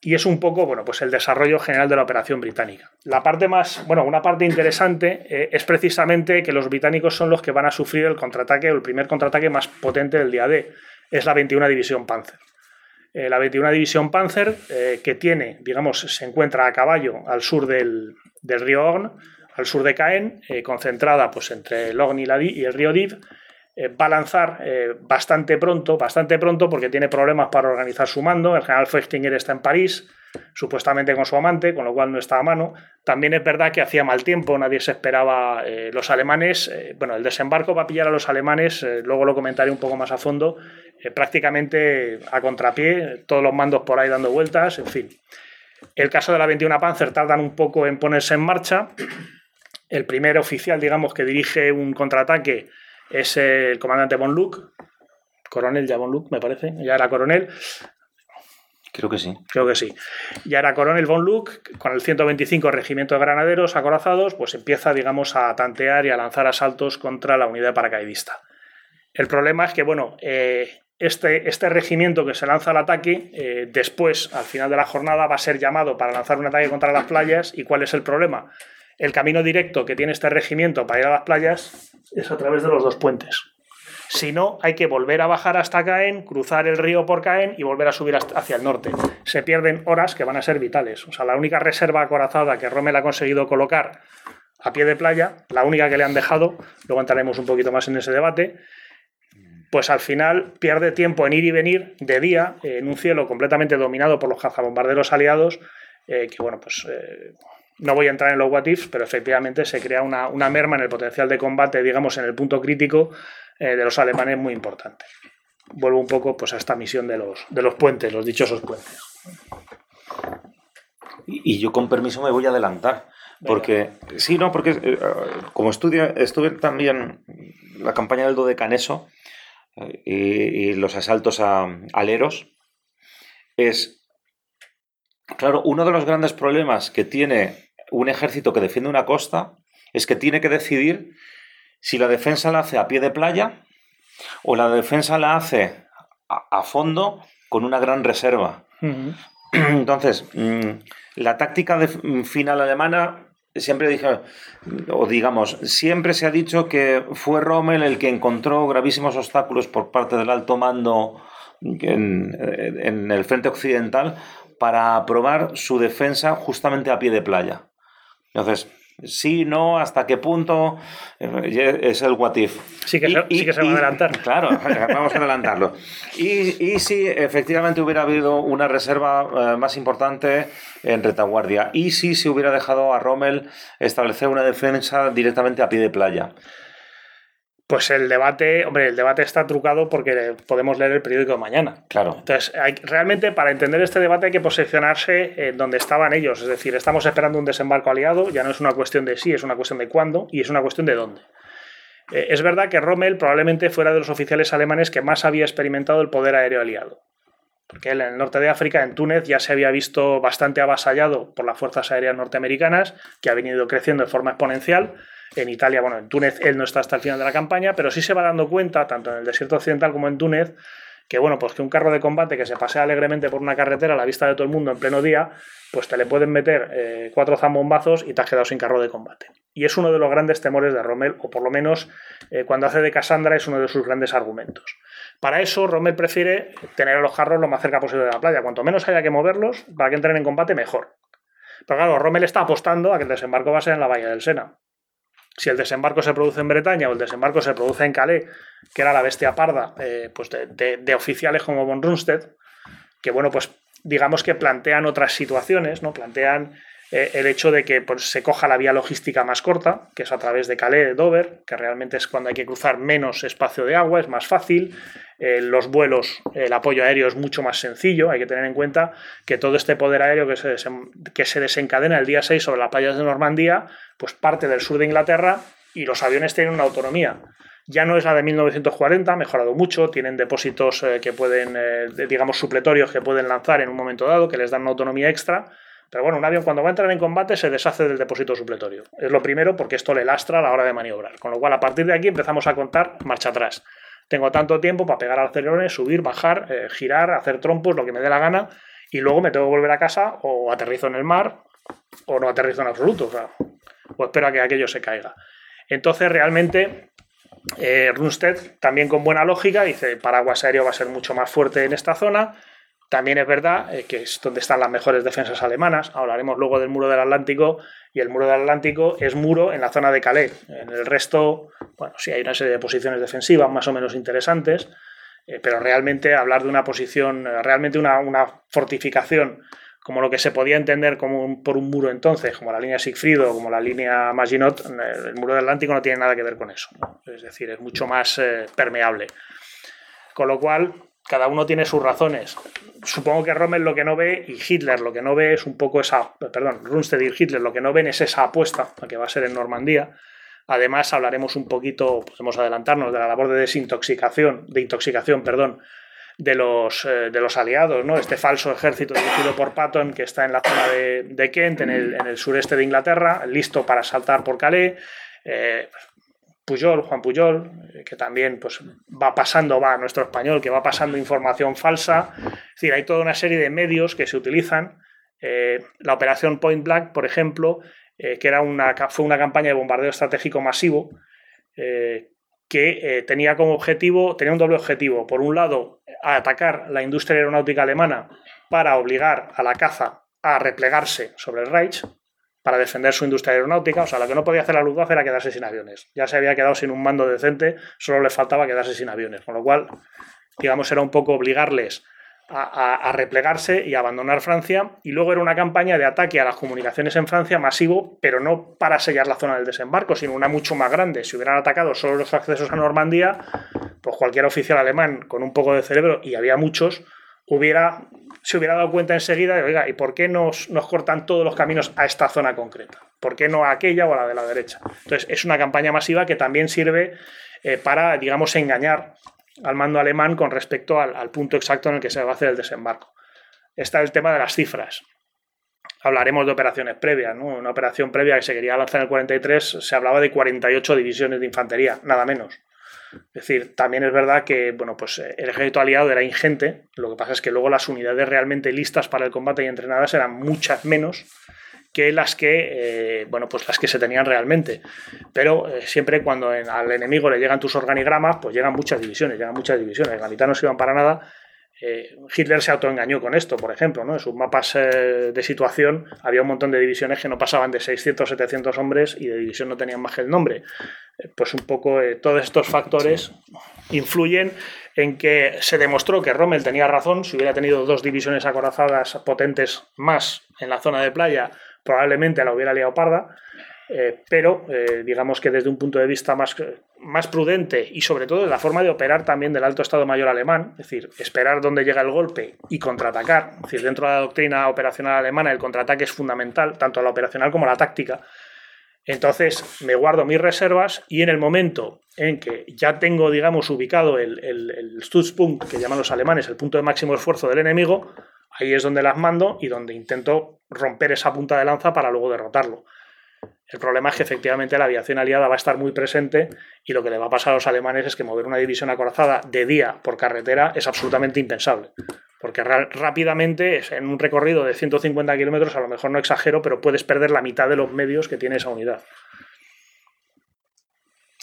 B: y es un poco, bueno, pues el desarrollo general de la operación británica. La parte más, bueno, una parte interesante eh, es precisamente que los británicos son los que van a sufrir el contraataque, el primer contraataque más potente del día D, es la 21 División Panzer. la 21 División Panzer, que tiene, digamos, se encuentra a caballo al sur del, río Orne, al sur de Caen, concentrada pues, entre el Orne y, y el río Div, va a lanzar bastante pronto, bastante pronto porque tiene problemas para organizar su mando. El general Fechtinger está en París, supuestamente con su amante, con lo cual no está a mano. También es verdad que hacía mal tiempo, nadie se esperaba eh, los alemanes. Eh, bueno, el desembarco va a pillar a los alemanes, eh, luego lo comentaré un poco más a fondo, prácticamente a contrapié, todos los mandos por ahí dando vueltas, en fin. El caso de la 21 Panzer tardan un poco en ponerse en marcha. El primer oficial, digamos, que dirige un contraataque es el comandante Von Luck, coronel ya Von Luck, me parece, ya era coronel.
A: Creo que sí.
B: Creo que sí. Ya era coronel von Luck, con el 125 Regimiento de Granaderos acorazados, pues empieza, digamos, a tantear y a lanzar asaltos contra la unidad paracaidista. El problema es que, bueno, eh, este, este, regimiento que se lanza al ataque, eh, después, al final de la jornada, va a ser llamado para lanzar un ataque contra las playas. ¿Y cuál es el problema? El camino directo que tiene este regimiento para ir a las playas es a través de los dos puentes. Si no, hay que volver a bajar hasta Caen, cruzar el río por Caen y volver a subir hacia el norte. Se pierden horas que van a ser vitales. O sea, la única reserva acorazada que Rommel ha conseguido colocar a pie de playa, la única que le han dejado, luego entraremos un poquito más en ese debate, pues al final pierde tiempo en ir y venir de día en un cielo completamente dominado por los cazabombarderos aliados, eh, que bueno, pues eh, no voy a entrar en los what ifs, pero efectivamente se crea una, una merma en el potencial de combate, digamos, en el punto crítico eh, de los alemanes muy importante. Vuelvo un poco pues, a esta misión de los, de los puentes, los dichosos puentes.
A: Y, yo con permiso me voy a adelantar. Porque, sí, no, porque eh, como estudio, estuve también la campaña del Dodecaneso eh, y, y los asaltos a aleros, es, claro, uno de los grandes problemas que tiene un ejército que defiende una costa es que tiene que decidir si la defensa la hace a pie de playa o la defensa la hace a, fondo con una gran reserva. Entonces, mm, la táctica de, mm, final alemana siempre dije, o digamos, siempre se ha dicho que fue Rommel el que encontró gravísimos obstáculos por parte del alto mando en, en el frente occidental para aprobar su defensa justamente a pie de playa. Entonces, sí, no, hasta qué punto eh, es el what if.
B: Sí que, se, sí que se va a adelantar.
A: Claro, vamos a adelantarlo. Y, y si efectivamente hubiera habido una reserva eh, más importante en retaguardia. Y si se hubiera dejado a Rommel establecer una defensa directamente a pie de playa.
B: Pues el debate, hombre, el debate está trucado porque podemos leer el periódico de mañana.
A: Claro.
B: Entonces, hay, realmente para entender este debate hay que posicionarse en donde estaban ellos. Es decir, estamos esperando un desembarco aliado, ya no es una cuestión de sí, es una cuestión de cuándo y es una cuestión de dónde. Eh, es verdad que Rommel probablemente fuera de los oficiales alemanes que más había experimentado el poder aéreo aliado. Porque él en el norte de África, en Túnez, ya se había visto bastante avasallado por las fuerzas aéreas norteamericanas, que ha venido creciendo de forma exponencial en Italia, bueno, en Túnez él no está hasta el final de la campaña, pero sí se va dando cuenta, tanto en el desierto occidental como en Túnez, que bueno, pues que un carro de combate que se pasea alegremente por una carretera a la vista de todo el mundo en pleno día, pues te le pueden meter eh, cuatro zambombazos y te has quedado sin carro de combate. Y es uno de los grandes temores de Rommel, o por lo menos eh, cuando hace de Cassandra es uno de sus grandes argumentos. Para eso, Rommel prefiere tener a los carros lo más cerca posible de la playa. Cuanto menos haya que moverlos, para que entren en combate, mejor. Pero claro, Rommel está apostando a que el desembarco va a ser en la bahía del Sena si el desembarco se produce en Bretaña o el desembarco se produce en Calais, que era la bestia parda eh, pues de, oficiales como von Rundstedt, que bueno, pues digamos que plantean otras situaciones, ¿no? Plantean eh, el hecho de que pues, se coja la vía logística más corta, que es a través de Calais, Dover, que realmente es cuando hay que cruzar menos espacio de agua, es más fácil. Eh, los vuelos, el apoyo aéreo es mucho más sencillo. Hay que tener en cuenta que todo este poder aéreo que se, desencadena el día 6 sobre las playas de Normandía, pues parte del sur de Inglaterra y los aviones tienen una autonomía. Ya no es la de 1940, ha mejorado mucho, tienen depósitos eh, que pueden, digamos, supletorios que pueden lanzar en un momento dado, que les dan una autonomía extra. Pero bueno, un avión cuando va a entrar en combate se deshace del depósito supletorio. Es lo primero porque esto le lastra a la hora de maniobrar. Con lo cual, a partir de aquí empezamos a contar marcha atrás. Tengo tanto tiempo para pegar acelerones, subir, bajar, eh, girar, hacer trompos, lo que me dé la gana, y luego me tengo que volver a casa o aterrizo en el mar o no aterrizo en absoluto, o, sea, o espero a que aquello se caiga. Entonces, realmente, eh, Runstedt, también con buena lógica, dice, paraguas aéreo va a ser mucho más fuerte en esta zona, También es verdad eh, que es donde están las mejores defensas alemanas. Hablaremos luego del muro del Atlántico y el muro del Atlántico es muro en la zona de Calais. En el resto, bueno, sí hay una serie de posiciones defensivas más o menos interesantes, eh, pero realmente hablar de una posición, eh, realmente una, fortificación como lo que se podía entender como por un muro entonces, como la línea Siegfried o como la línea Maginot, el muro del Atlántico no tiene nada que ver con eso. Es decir, es mucho más permeable. Con lo cual, cada uno tiene sus razones. Supongo que Rommel lo que no ve y Hitler lo que no ve es un poco esa, perdón, Rundstedt y Hitler lo que no ven es esa apuesta, la que va a ser en Normandía. Además hablaremos un poquito, podemos adelantarnos, de la labor de desintoxicación, de intoxicación, perdón, de los, eh, de los aliados, ¿no? Este falso ejército dirigido por Patton que está en la zona de, Kent, en el, en el, sureste de Inglaterra, listo para saltar por Calais. Eh, Puyol, Juan Puyol, eh, que también pues, va pasando, va nuestro español, que va pasando información falsa. Es decir, hay toda una serie de medios que se utilizan. Eh, la operación Point Blank, por ejemplo, eh, que era una, fue una campaña de bombardeo estratégico masivo que tenía como objetivo, tenía un doble objetivo. Por un lado, atacar la industria aeronáutica alemana para obligar a la caza a replegarse sobre el Reich, para defender su industria aeronáutica. O sea, lo que no podía hacer la Luftwaffe era quedarse sin aviones. Ya se había quedado sin un mando decente, solo le faltaba quedarse sin aviones. Con lo cual, digamos, era un poco obligarles a, replegarse y abandonar Francia. Y luego era una campaña de ataque a las comunicaciones en Francia masivo, pero no para sellar la zona del desembarco, sino una mucho más grande. Si hubieran atacado solo los accesos a Normandía, pues cualquier oficial alemán con un poco de cerebro, y había muchos, hubiera se hubiera dado cuenta enseguida de, oiga, ¿y por qué nos, nos, cortan todos los caminos a esta zona concreta? ¿Por qué no a aquella o a la de la derecha? Entonces, es una campaña masiva que también sirve eh, para, digamos, engañar al mando alemán con respecto al, punto exacto en el que se va a hacer el desembarco. Está el tema de las cifras. Hablaremos de operaciones previas, ¿no? Una operación previa que se quería lanzar en el 43 se hablaba de 48 divisiones de infantería, nada menos. Es decir, también es verdad que bueno, pues eh, el ejército aliado era ingente, lo que pasa es que luego las unidades realmente listas para el combate y entrenadas eran muchas menos que las que, eh, bueno, pues las que se tenían realmente. Pero eh, siempre cuando al enemigo le llegan tus organigramas, pues llegan muchas divisiones, llegan muchas divisiones. La mitad no se para nada eh, Hitler se autoengañó con esto, por ejemplo, ¿no? En sus mapas eh, de situación había un montón de divisiones que no pasaban de 600, 700 hombres y de división no tenían más que el nombre. Eh, pues un poco todos estos factores influyen en que se demostró que Rommel tenía razón, si hubiera tenido dos divisiones acorazadas potentes más en la zona de playa, probablemente la hubiera liado parda. Eh, pero eh, digamos que desde un punto de vista más, más prudente y sobre todo la forma de operar también del alto Estado Mayor alemán, es decir, esperar dónde llega el golpe y contraatacar, es decir, dentro de la doctrina operacional alemana el contraataque es fundamental, tanto la operacional como la táctica. Entonces me guardo mis reservas y en el momento en que ya tengo, digamos, ubicado el, el, que llaman los alemanes, el punto de máximo esfuerzo del enemigo, ahí es donde las mando y donde intento romper esa punta de lanza para luego derrotarlo. El problema es que efectivamente la aviación aliada va a estar muy presente y lo que le va a pasar a los alemanes es que mover una división acorazada de día por carretera es absolutamente impensable. Porque rápidamente, en un recorrido de 150 kilómetros, a lo mejor no exagero, pero puedes perder la mitad de los medios que tiene esa unidad.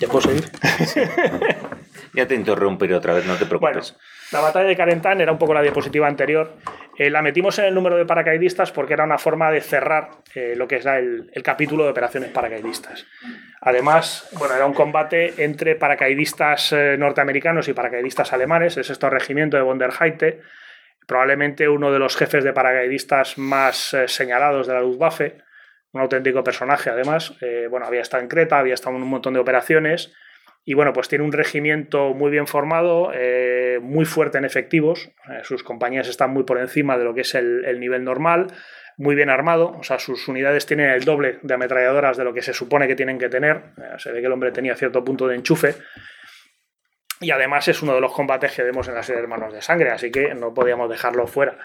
B: ¿Ya puedo seguir?
A: ya te interrumpiré otra vez, no te preocupes.
B: La batalla de Carentán era un poco la diapositiva anterior. Eh, la metimos en el número de paracaidistas porque era una forma de cerrar eh, lo que es el, capítulo de operaciones paracaidistas. Además, bueno, era un combate entre paracaidistas eh, norteamericanos y paracaidistas alemanes, el sexto regimiento de von der Heide, probablemente uno de los jefes de paracaidistas más señalados de la Luftwaffe un auténtico personaje además. Bueno, había estado en Creta, había estado en un montón de operaciones y bueno, pues tiene un regimiento muy bien formado, eh, muy fuerte en efectivos, eh, sus compañías están muy por encima de lo que es el, nivel normal, muy bien armado, o sea, sus unidades tienen el doble de ametralladoras de lo que se supone que tienen que tener, se ve que el hombre tenía cierto punto de enchufe. Y además es uno de los combates que vemos en las Hermanos de Sangre, así que no podíamos dejarlo fuera.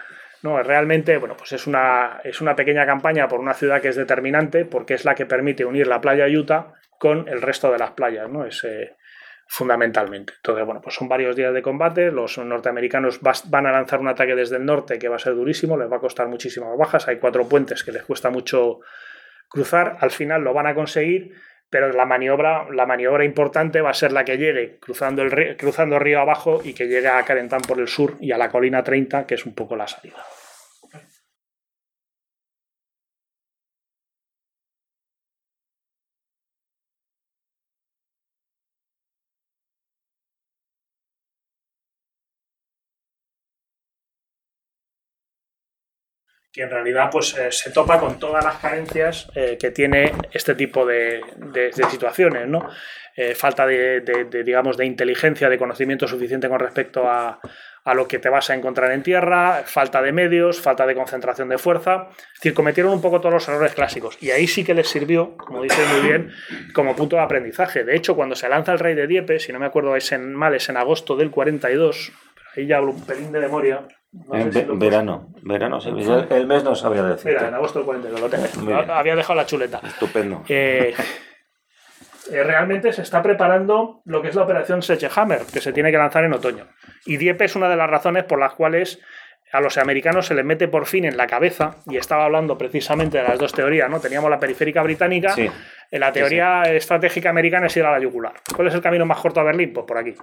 B: No, realmente, bueno, pues es una, es una pequeña campaña por una ciudad que es determinante porque es la que permite unir la playa Utah con el resto de las playas, ¿no? Es, fundamentalmente. Entonces, bueno, pues son varios días de combate, los norteamericanos van a lanzar un ataque desde el norte que va a ser durísimo, les va a costar muchísimas bajas, hay cuatro puentes que les cuesta mucho cruzar, al final lo van a conseguir, pero la maniobra, la maniobra importante va a ser la que llegue cruzando el, río, cruzando río abajo y que llegue a Carentán por el sur y a la colina 30, que es un poco la salida. Que en realidad pues, eh, se topa con todas las carencias eh, que tiene este tipo de, situaciones, ¿no? Eh, falta de, digamos, de inteligencia, de conocimiento suficiente con respecto a, a, lo que te vas a encontrar en tierra, falta de medios, falta de concentración de fuerza. Es decir, cometieron un poco todos los errores clásicos. Y ahí sí que les sirvió, como dice muy bien, como punto de aprendizaje. De hecho, cuando se lanza el rey de Dieppe, si no me acuerdo es en mal, es en agosto del 42, ahí ya hablo un pelín de memoria,
A: en verano, verano, sí. El, mes no sabía decir.
B: Mira, en agosto del 42 lo tengo. Había dejado la chuleta.
A: Estupendo.
B: Eh, eh, realmente se está preparando lo que es la operación Hammer, que se tiene que lanzar en otoño. Y Dieppe es una de las razones por las cuales a los americanos se les mete por fin en la cabeza, y estaba hablando precisamente de las dos teorías, ¿no? Teníamos la periférica británica, en la teoría estratégica americana es ir a la yugular. ¿Cuál es el camino más corto a Berlín? Pues por aquí.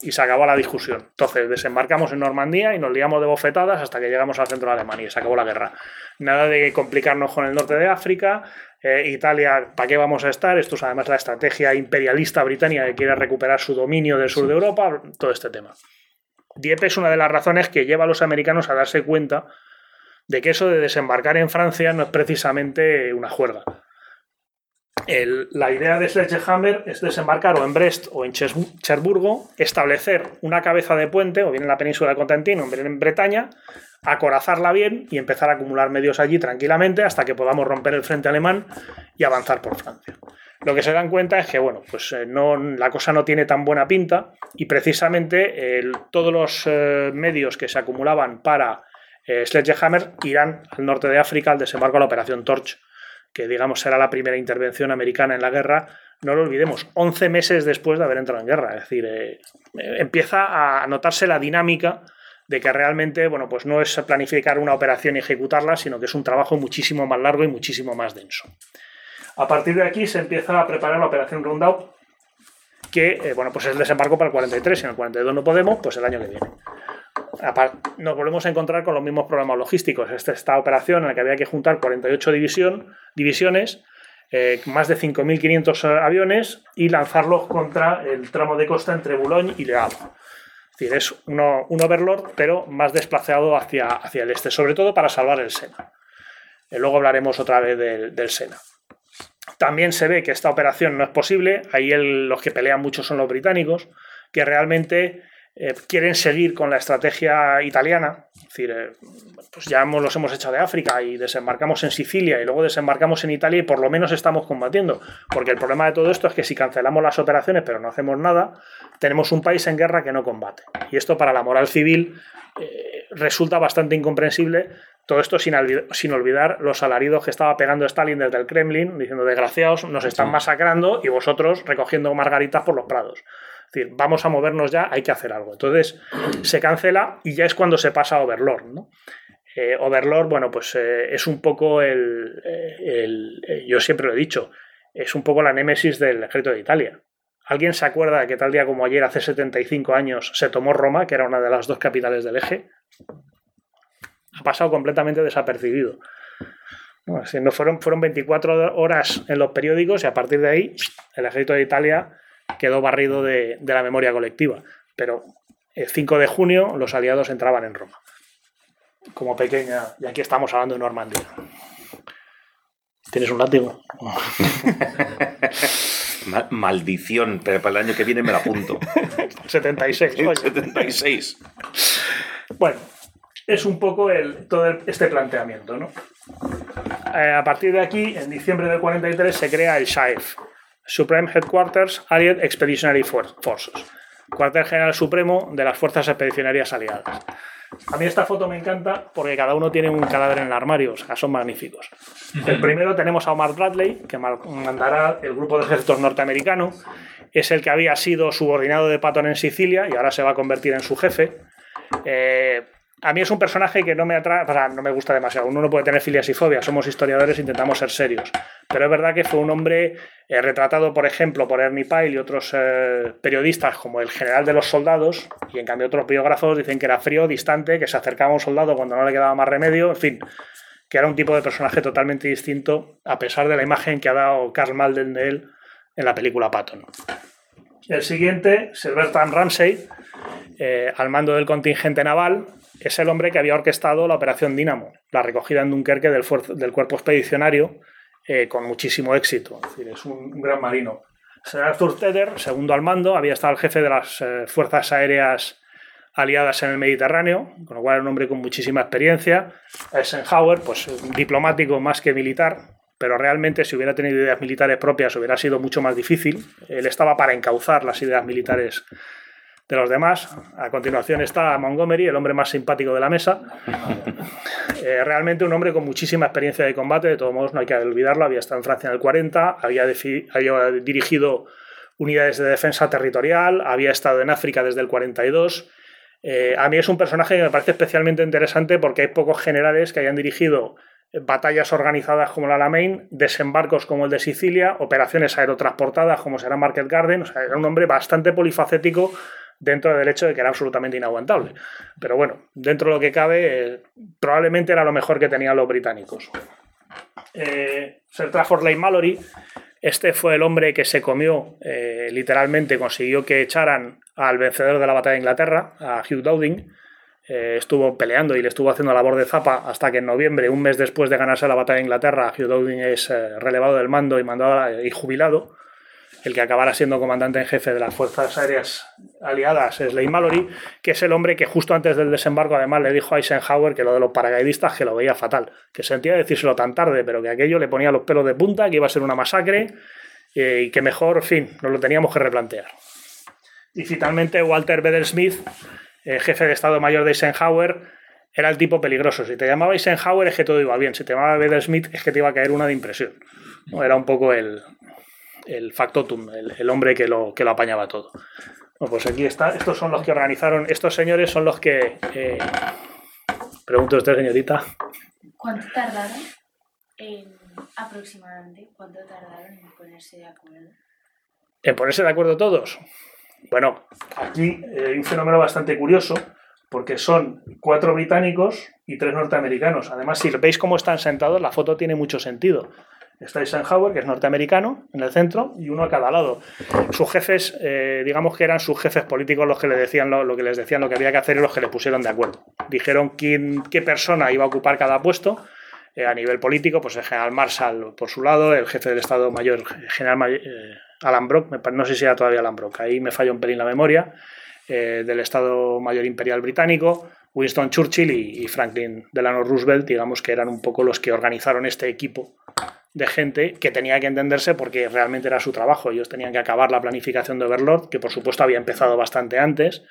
B: Y se acabó la discusión. Entonces desembarcamos en Normandía y nos liamos de bofetadas hasta que llegamos al centro de Alemania y se acabó la guerra. Nada de complicarnos con el norte de África, eh, Italia, ¿para qué vamos a estar? Esto es además la estrategia imperialista británica que quiere recuperar su dominio del sur de Europa, todo este tema. Dieppe es una de las razones que lleva a los americanos a darse cuenta de que eso de desembarcar en Francia no es precisamente una juerga. la idea de Sledgehammer es desembarcar o en Brest o en Cherburgo, establecer una cabeza de puente, o bien en la península de Constantino o bien en Bretaña, acorazarla bien y empezar a acumular medios allí tranquilamente hasta que podamos romper el frente alemán y avanzar por Francia. Lo que se dan cuenta es que, bueno, pues eh, no, la cosa no tiene tan buena pinta y precisamente todos los eh, medios que se acumulaban para eh, Sledgehammer irán al norte de África al desembarco de la Operación Torch, que digamos será la primera intervención americana en la guerra. No lo olvidemos, 11 meses después de haber entrado en guerra. Es decir, empieza a notarse la dinámica de que realmente, bueno, pues no es planificar una operación y ejecutarla, sino que es un trabajo muchísimo más largo y muchísimo más denso. A partir de aquí se empieza a preparar la operación Roundout, que eh, bueno, pues es el desembarco para el 43, si en el 42 no podemos, pues el año que viene. Nos volvemos a encontrar con los mismos problemas logísticos. Esta, esta operación en la que había que juntar 48 división, divisiones, eh, más de 5.500 aviones y lanzarlos contra el tramo de costa entre Boulogne y Le Havre. Es decir, es un overlord, pero más desplazado hacia, hacia el este, sobre todo para salvar el Sena. Eh, luego hablaremos otra vez del Sena. También se ve que esta operación no es posible. Ahí los que pelean mucho son los británicos, que realmente eh, quieren seguir con la estrategia italiana. Es decir, eh, pues ya hemos, los hemos echado de África y desembarcamos en Sicilia y luego desembarcamos en Italia y por lo menos estamos combatiendo. Porque el problema de todo esto es que si cancelamos las operaciones pero no hacemos nada, tenemos un país en guerra que no combate. Y esto para la moral civil eh, resulta bastante incomprensible todo esto sin, olvidar los alaridos que estaba pegando Stalin desde el Kremlin, diciendo, desgraciados, nos están masacrando y vosotros recogiendo margaritas por los prados. Es decir, vamos a movernos ya, hay que hacer algo. Entonces se cancela y ya es cuando se pasa a Overlord. ¿no? Eh, Overlord, bueno, pues eh, es un poco el, eh, Yo siempre lo he dicho, es un poco la némesis del ejército de Italia. ¿Alguien se acuerda que tal día como ayer, hace 75 años, se tomó Roma, que era una de las dos capitales del eje? ha pasado completamente desapercibido. no fueron, fueron 24 horas en los periódicos y a partir de ahí el ejército de Italia quedó barrido de, la memoria colectiva. Pero el 5 de junio los aliados entraban en Roma. Como pequeña, y aquí estamos hablando de Normandía. ¿Tienes un látigo?
A: Maldición, pero para el año que viene me la apunto.
B: 76.
A: 76.
B: Bueno, es un poco el, todo este planteamiento. ¿no? Eh, a partir de aquí, en diciembre del 43, se crea el SHAEF, Supreme Headquarters Allied Expeditionary Forces, cuartel general supremo de las fuerzas expedicionarias aliadas. A mí esta foto me encanta porque cada uno tiene un cadáver en el armario, o sea, son magníficos. El primero tenemos a Omar Bradley, que mandará el grupo de ejércitos norteamericano. Es el que había sido subordinado de Patton en Sicilia y ahora se va a convertir en su jefe. Eh, a mí es un personaje que no me atrae, o sea, no me gusta demasiado. Uno no puede tener filias y fobias, somos historiadores, intentamos ser serios. Pero es verdad que fue un hombre eh, retratado, por ejemplo, por Ernie Pyle y otros eh, periodistas como el general de los soldados, y en cambio otros biógrafos dicen que era frío, distante, que se acercaba a un soldado cuando no le quedaba más remedio, en fin, que era un tipo de personaje totalmente distinto, a pesar de la imagen que ha dado Carl Malden de él en la película Patton. El siguiente, Sylvester Ramsey, eh, al mando del contingente naval, es el hombre que había orquestado la operación Dínamo, la recogida en Dunkerque del, cuerpo expedicionario, eh, con muchísimo éxito. Es, decir, es un, gran marino. Sir Arthur Tedder, segundo al mando, había estado el jefe de las eh, fuerzas aéreas aliadas en el Mediterráneo, con lo cual era un hombre con muchísima experiencia. Eisenhower, pues un diplomático más que militar, pero realmente si hubiera tenido ideas militares propias hubiera sido mucho más difícil. Él estaba para encauzar las ideas militares de los demás. A continuación está Montgomery, el hombre más simpático de la mesa. Eh, realmente un hombre con muchísima experiencia de combate, de todos modos no hay que olvidarlo, había estado en Francia en el 40, había, había dirigido unidades de defensa territorial, había estado en África desde el 42. Eh, a mí es un personaje que me parece especialmente interesante porque hay pocos generales que hayan dirigido batallas organizadas como la Alamein, desembarcos como el de Sicilia, operaciones aerotransportadas como será Market Garden. O sea, era un hombre bastante polifacético dentro del hecho de que era absolutamente inaguantable. Pero bueno, dentro de lo que cabe, eh, probablemente era lo mejor que tenían los británicos. Eh, Sir Trafford Lane Mallory, este fue el hombre que se comió, eh, literalmente consiguió que echaran al vencedor de la batalla de Inglaterra, a Hugh Dowding. Eh, estuvo peleando y le estuvo haciendo labor de zapa hasta que en noviembre, un mes después de ganarse la batalla de Inglaterra, Hugh Dowding es relevado del mando y, mandado, y jubilado el que acabará siendo comandante en jefe de las Fuerzas Aéreas Aliadas es Leigh Mallory, que es el hombre que justo antes del desembarco además le dijo a Eisenhower que lo de los paracaidistas que lo veía fatal, que sentía decírselo tan tarde, pero que aquello le ponía los pelos de punta, que iba a ser una masacre eh, y que mejor, en fin, nos lo teníamos que replantear. Y finalmente Walter Bedell Smith, eh, jefe de Estado Mayor de Eisenhower, era el tipo peligroso. Si te llamaba Eisenhower es que todo iba bien, si te llamaba Bedell Smith es que te iba a caer una de impresión. Era un poco el, el factotum, el, hombre que lo, que lo apañaba todo. Bueno, pues aquí está, estos son los que organizaron, estos señores son los que... Eh, pregunto a usted, señorita.
C: ¿Cuánto tardaron en, aproximadamente, cuánto tardaron en ponerse de acuerdo?
B: ¿En ponerse de acuerdo todos? Bueno, aquí eh, hay un fenómeno bastante curioso, porque son cuatro británicos y tres norteamericanos. Además, si veis cómo están sentados, la foto tiene mucho sentido. Está Eisenhower, que es norteamericano, en el centro, y uno a cada lado. Sus jefes, eh, digamos que eran sus jefes políticos los que, le decían lo, que les decían lo que había que hacer y los que le pusieron de acuerdo. Dijeron quién, qué persona iba a ocupar cada puesto. Eh, a nivel político, pues el general Marshall por su lado, el jefe del Estado Mayor, general eh, Alan Brock, no sé si era todavía Alan Brock, ahí me falla un pelín la memoria, del Estado Mayor Imperial Británico, Winston Churchill y Franklin Delano Roosevelt, digamos que eran un poco los que organizaron este equipo de gente que tenía que entenderse porque realmente era su trabajo. Ellos tenían que acabar la planificación de Overlord, que por supuesto había empezado bastante antes.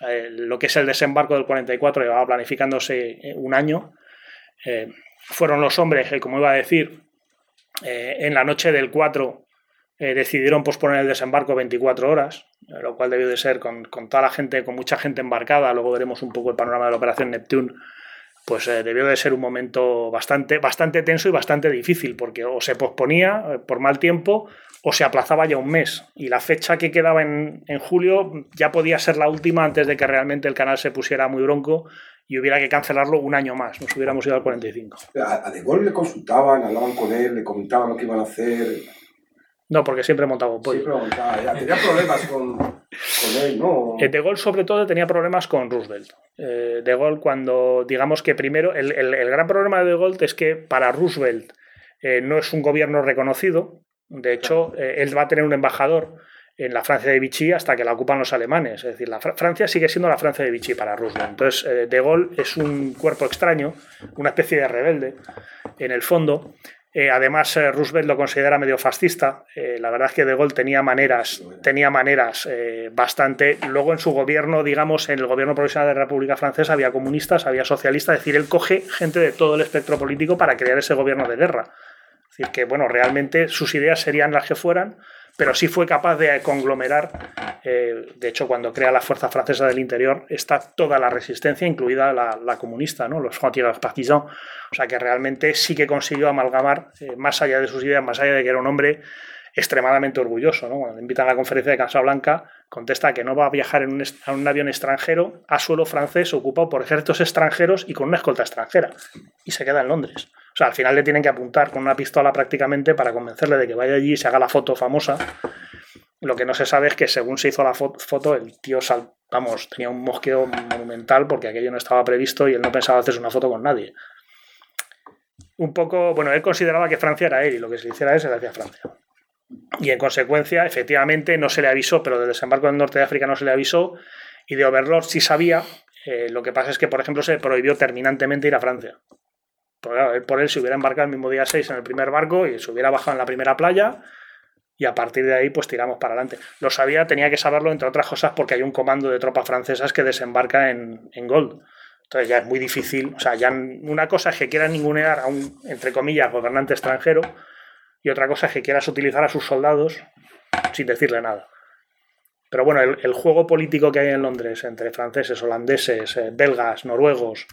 B: lo que es el desembarco del 44 llevaba planificándose eh, un año. Eh, fueron los hombres que, como iba a decir, eh, en la noche del 4 decidieron posponer el desembarco 24 horas, lo cual debió de ser con, con, toda la gente, con mucha gente embarcada. Luego veremos un poco el panorama de la operación Neptune pues eh, debió de ser un momento bastante, bastante tenso y bastante difícil, porque o se posponía eh, por mal tiempo o se aplazaba ya un mes. Y la fecha que quedaba en, julio ya podía ser la última antes de que realmente el canal se pusiera muy bronco y hubiera que cancelarlo un año más. Nos hubiéramos ido al 45.
D: A, a De Gaulle le consultaban, hablaban con él, le comentaban lo que iban a hacer.
B: No, porque siempre montaba un pollo.
D: Siempre montaba, tenía problemas con, él, ¿no?
B: Eh, de Gaulle, sobre todo, tenía problemas con Roosevelt. Eh, de Gaulle, cuando, digamos que primero, el, gran problema de De Gaulle es que para Roosevelt eh, no es un gobierno reconocido. De hecho, él va a tener un embajador en la Francia de Vichy hasta que la ocupan los alemanes. Es decir, la Francia sigue siendo la Francia de Vichy para Roosevelt. Entonces, De Gaulle es un cuerpo extraño, una especie de rebelde, en el fondo, eh, además, eh, Roosevelt lo considera medio fascista. Eh, la verdad es que De Gaulle tenía maneras, tenía maneras bastante. Luego en su gobierno, digamos, en el gobierno provisional de la República Francesa había comunistas, había socialistas. Es decir, él coge gente de todo el espectro político para crear ese gobierno de guerra. Es decir, que bueno, realmente sus ideas serían las que fueran, pero sí fue capaz de conglomerar Eh, de hecho, cuando crea la Fuerza Francesa del Interior, está toda la resistencia, incluida la, comunista, ¿no? los frontières partisans. O sea que realmente sí que consiguió amalgamar, eh, más allá de sus ideas, más allá de que era un hombre extremadamente orgulloso. ¿no? Cuando le invitan a la conferencia de Casablanca, contesta que no va a viajar en un, un, avión extranjero a suelo francés ocupado por ejércitos extranjeros y con una escolta extranjera. Y se queda en Londres. O sea, al final le tienen que apuntar con una pistola prácticamente para convencerle de que vaya allí y se haga la foto famosa. Lo que no se sabe es que según se hizo la foto, el tío, sal, vamos, tenía un mosqueo monumental porque aquello no estaba previsto y él no pensaba hacerse una foto con nadie. Un poco, bueno, él consideraba que Francia era él y lo que se le hiciera a él se hacía Francia. Y en consecuencia, efectivamente, no se le avisó, pero del desembarco del norte de África no se le avisó y de Overlord sí sabía. Eh, lo que pasa es que, por ejemplo, se prohibió terminantemente ir a Francia. Por, él, se hubiera embarcado el mismo día 6 en el primer barco y se hubiera bajado en la primera playa y a partir de ahí pues tiramos para adelante. Lo sabía, tenía que saberlo entre otras cosas porque hay un comando de tropas francesas que desembarca en, en Gold. Entonces ya es muy difícil, o sea, ya una cosa es que quieran ningunear a un, entre comillas, gobernante extranjero y otra cosa es que quieras utilizar a sus soldados sin decirle nada. Pero bueno, el, juego político que hay en Londres entre franceses, holandeses, eh, belgas, noruegos,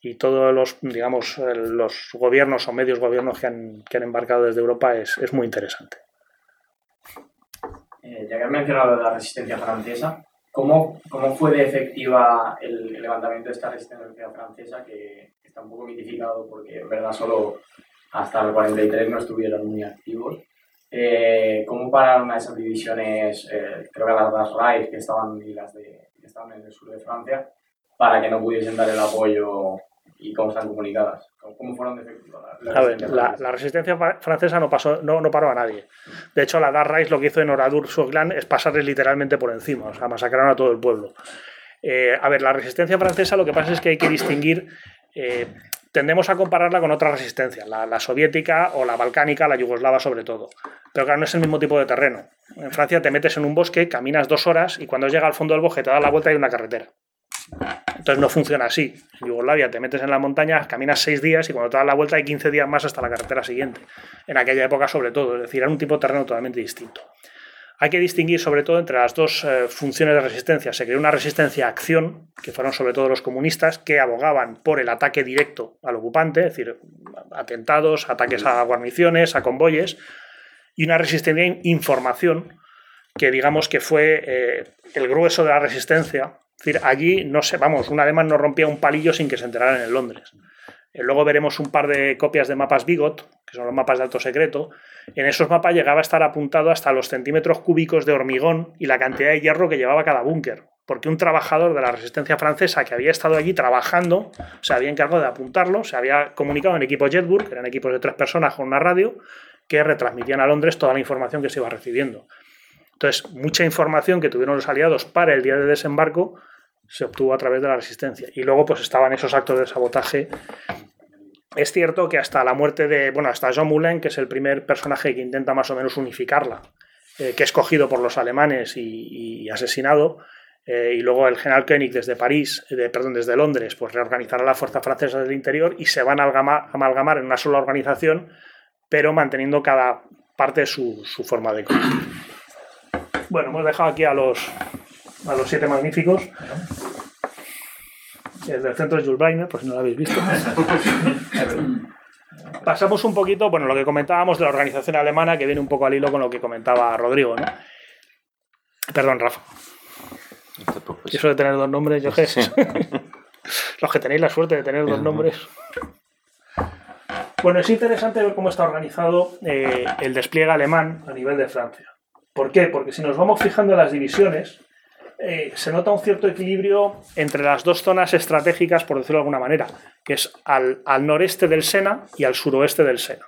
B: y todos los, digamos, los gobiernos o medios gobiernos que han, que han embarcado desde Europa es, es muy interesante.
E: Eh, ya que has mencionado la resistencia francesa, ¿cómo, ¿cómo fue de efectiva el levantamiento de esta resistencia francesa que está un poco mitificado porque en verdad solo hasta el 43 no estuvieron muy activos? Eh, ¿Cómo pararon a esas divisiones, eh, creo que las Das Reich que estaban, y las de, que estaban en el sur de Francia, para que no pudiesen dar el apoyo y cómo están comunicadas? ¿Cómo fueron de efectivo?
B: La, a ver, la, la, resistencia francesa no, pasó, no, no paró a nadie. De hecho, la Dar Reich lo que hizo en Oradour Soglan es pasarles literalmente por encima, o sea, masacraron a todo el pueblo. Eh, a ver, la resistencia francesa lo que pasa es que hay que distinguir. Eh, tendemos a compararla con otras resistencias, la, soviética o la balcánica, la yugoslava sobre todo. Pero claro, no es el mismo tipo de terreno. En Francia te metes en un bosque, caminas dos horas y cuando llega al fondo del bosque te das la vuelta y hay una carretera. Entonces no funciona así. En Yugoslavia te metes en la montaña, caminas seis días y cuando te das la vuelta hay 15 días más hasta la carretera siguiente. En aquella época sobre todo, es decir, era un tipo de terreno totalmente distinto. Hay que distinguir sobre todo entre las dos eh, funciones de resistencia. Se creó una resistencia acción, que fueron sobre todo los comunistas, que abogaban por el ataque directo al ocupante, es decir, atentados, ataques a guarniciones, a convoyes, y una resistencia información, que digamos que fue eh, el grueso de la resistencia, es decir, allí no sé, vamos, un alemán no rompía un palillo sin que se enteraran en Londres. Eh, luego veremos un par de copias de mapas Bigot, que son los mapas de alto secreto. En esos mapas llegaba a estar apuntado hasta los centímetros cúbicos de hormigón y la cantidad de hierro que llevaba cada búnker. Porque un trabajador de la resistencia francesa que había estado allí trabajando se había encargado de apuntarlo, se había comunicado en equipos Jetburg, que eran equipos de tres personas con una radio, que retransmitían a Londres toda la información que se iba recibiendo. Entonces, mucha información que tuvieron los aliados para el día de desembarco se obtuvo a través de la resistencia. Y luego pues estaban esos actos de sabotaje. Es cierto que hasta la muerte de, bueno, hasta Jean Moulin, que es el primer personaje que intenta más o menos unificarla, eh, que es cogido por los alemanes y, asesinado, eh, y luego el general Koenig desde París, de, perdón, desde Londres, pues reorganizará la fuerza francesa del interior y se van a amalgamar, amalgamar en una sola organización, pero manteniendo cada parte su, su forma de. Bueno, hemos dejado aquí a los, a los siete magníficos. El del centro es Jules Breiner, por si no lo habéis visto. Pasamos un poquito, bueno, lo que comentábamos de la organización alemana, que viene un poco al hilo con lo que comentaba Rodrigo, ¿no? Perdón, Rafa. Y eso de tener dos nombres, yo qué sé. Los que tenéis la suerte de tener dos nombres. Bueno, es interesante ver cómo está organizado eh, el despliegue alemán a nivel de Francia. ¿Por qué? Porque si nos vamos fijando en las divisiones, eh, se nota un cierto equilibrio entre las dos zonas estratégicas, por decirlo de alguna manera, que es al, noreste del Sena y al suroeste del Sena.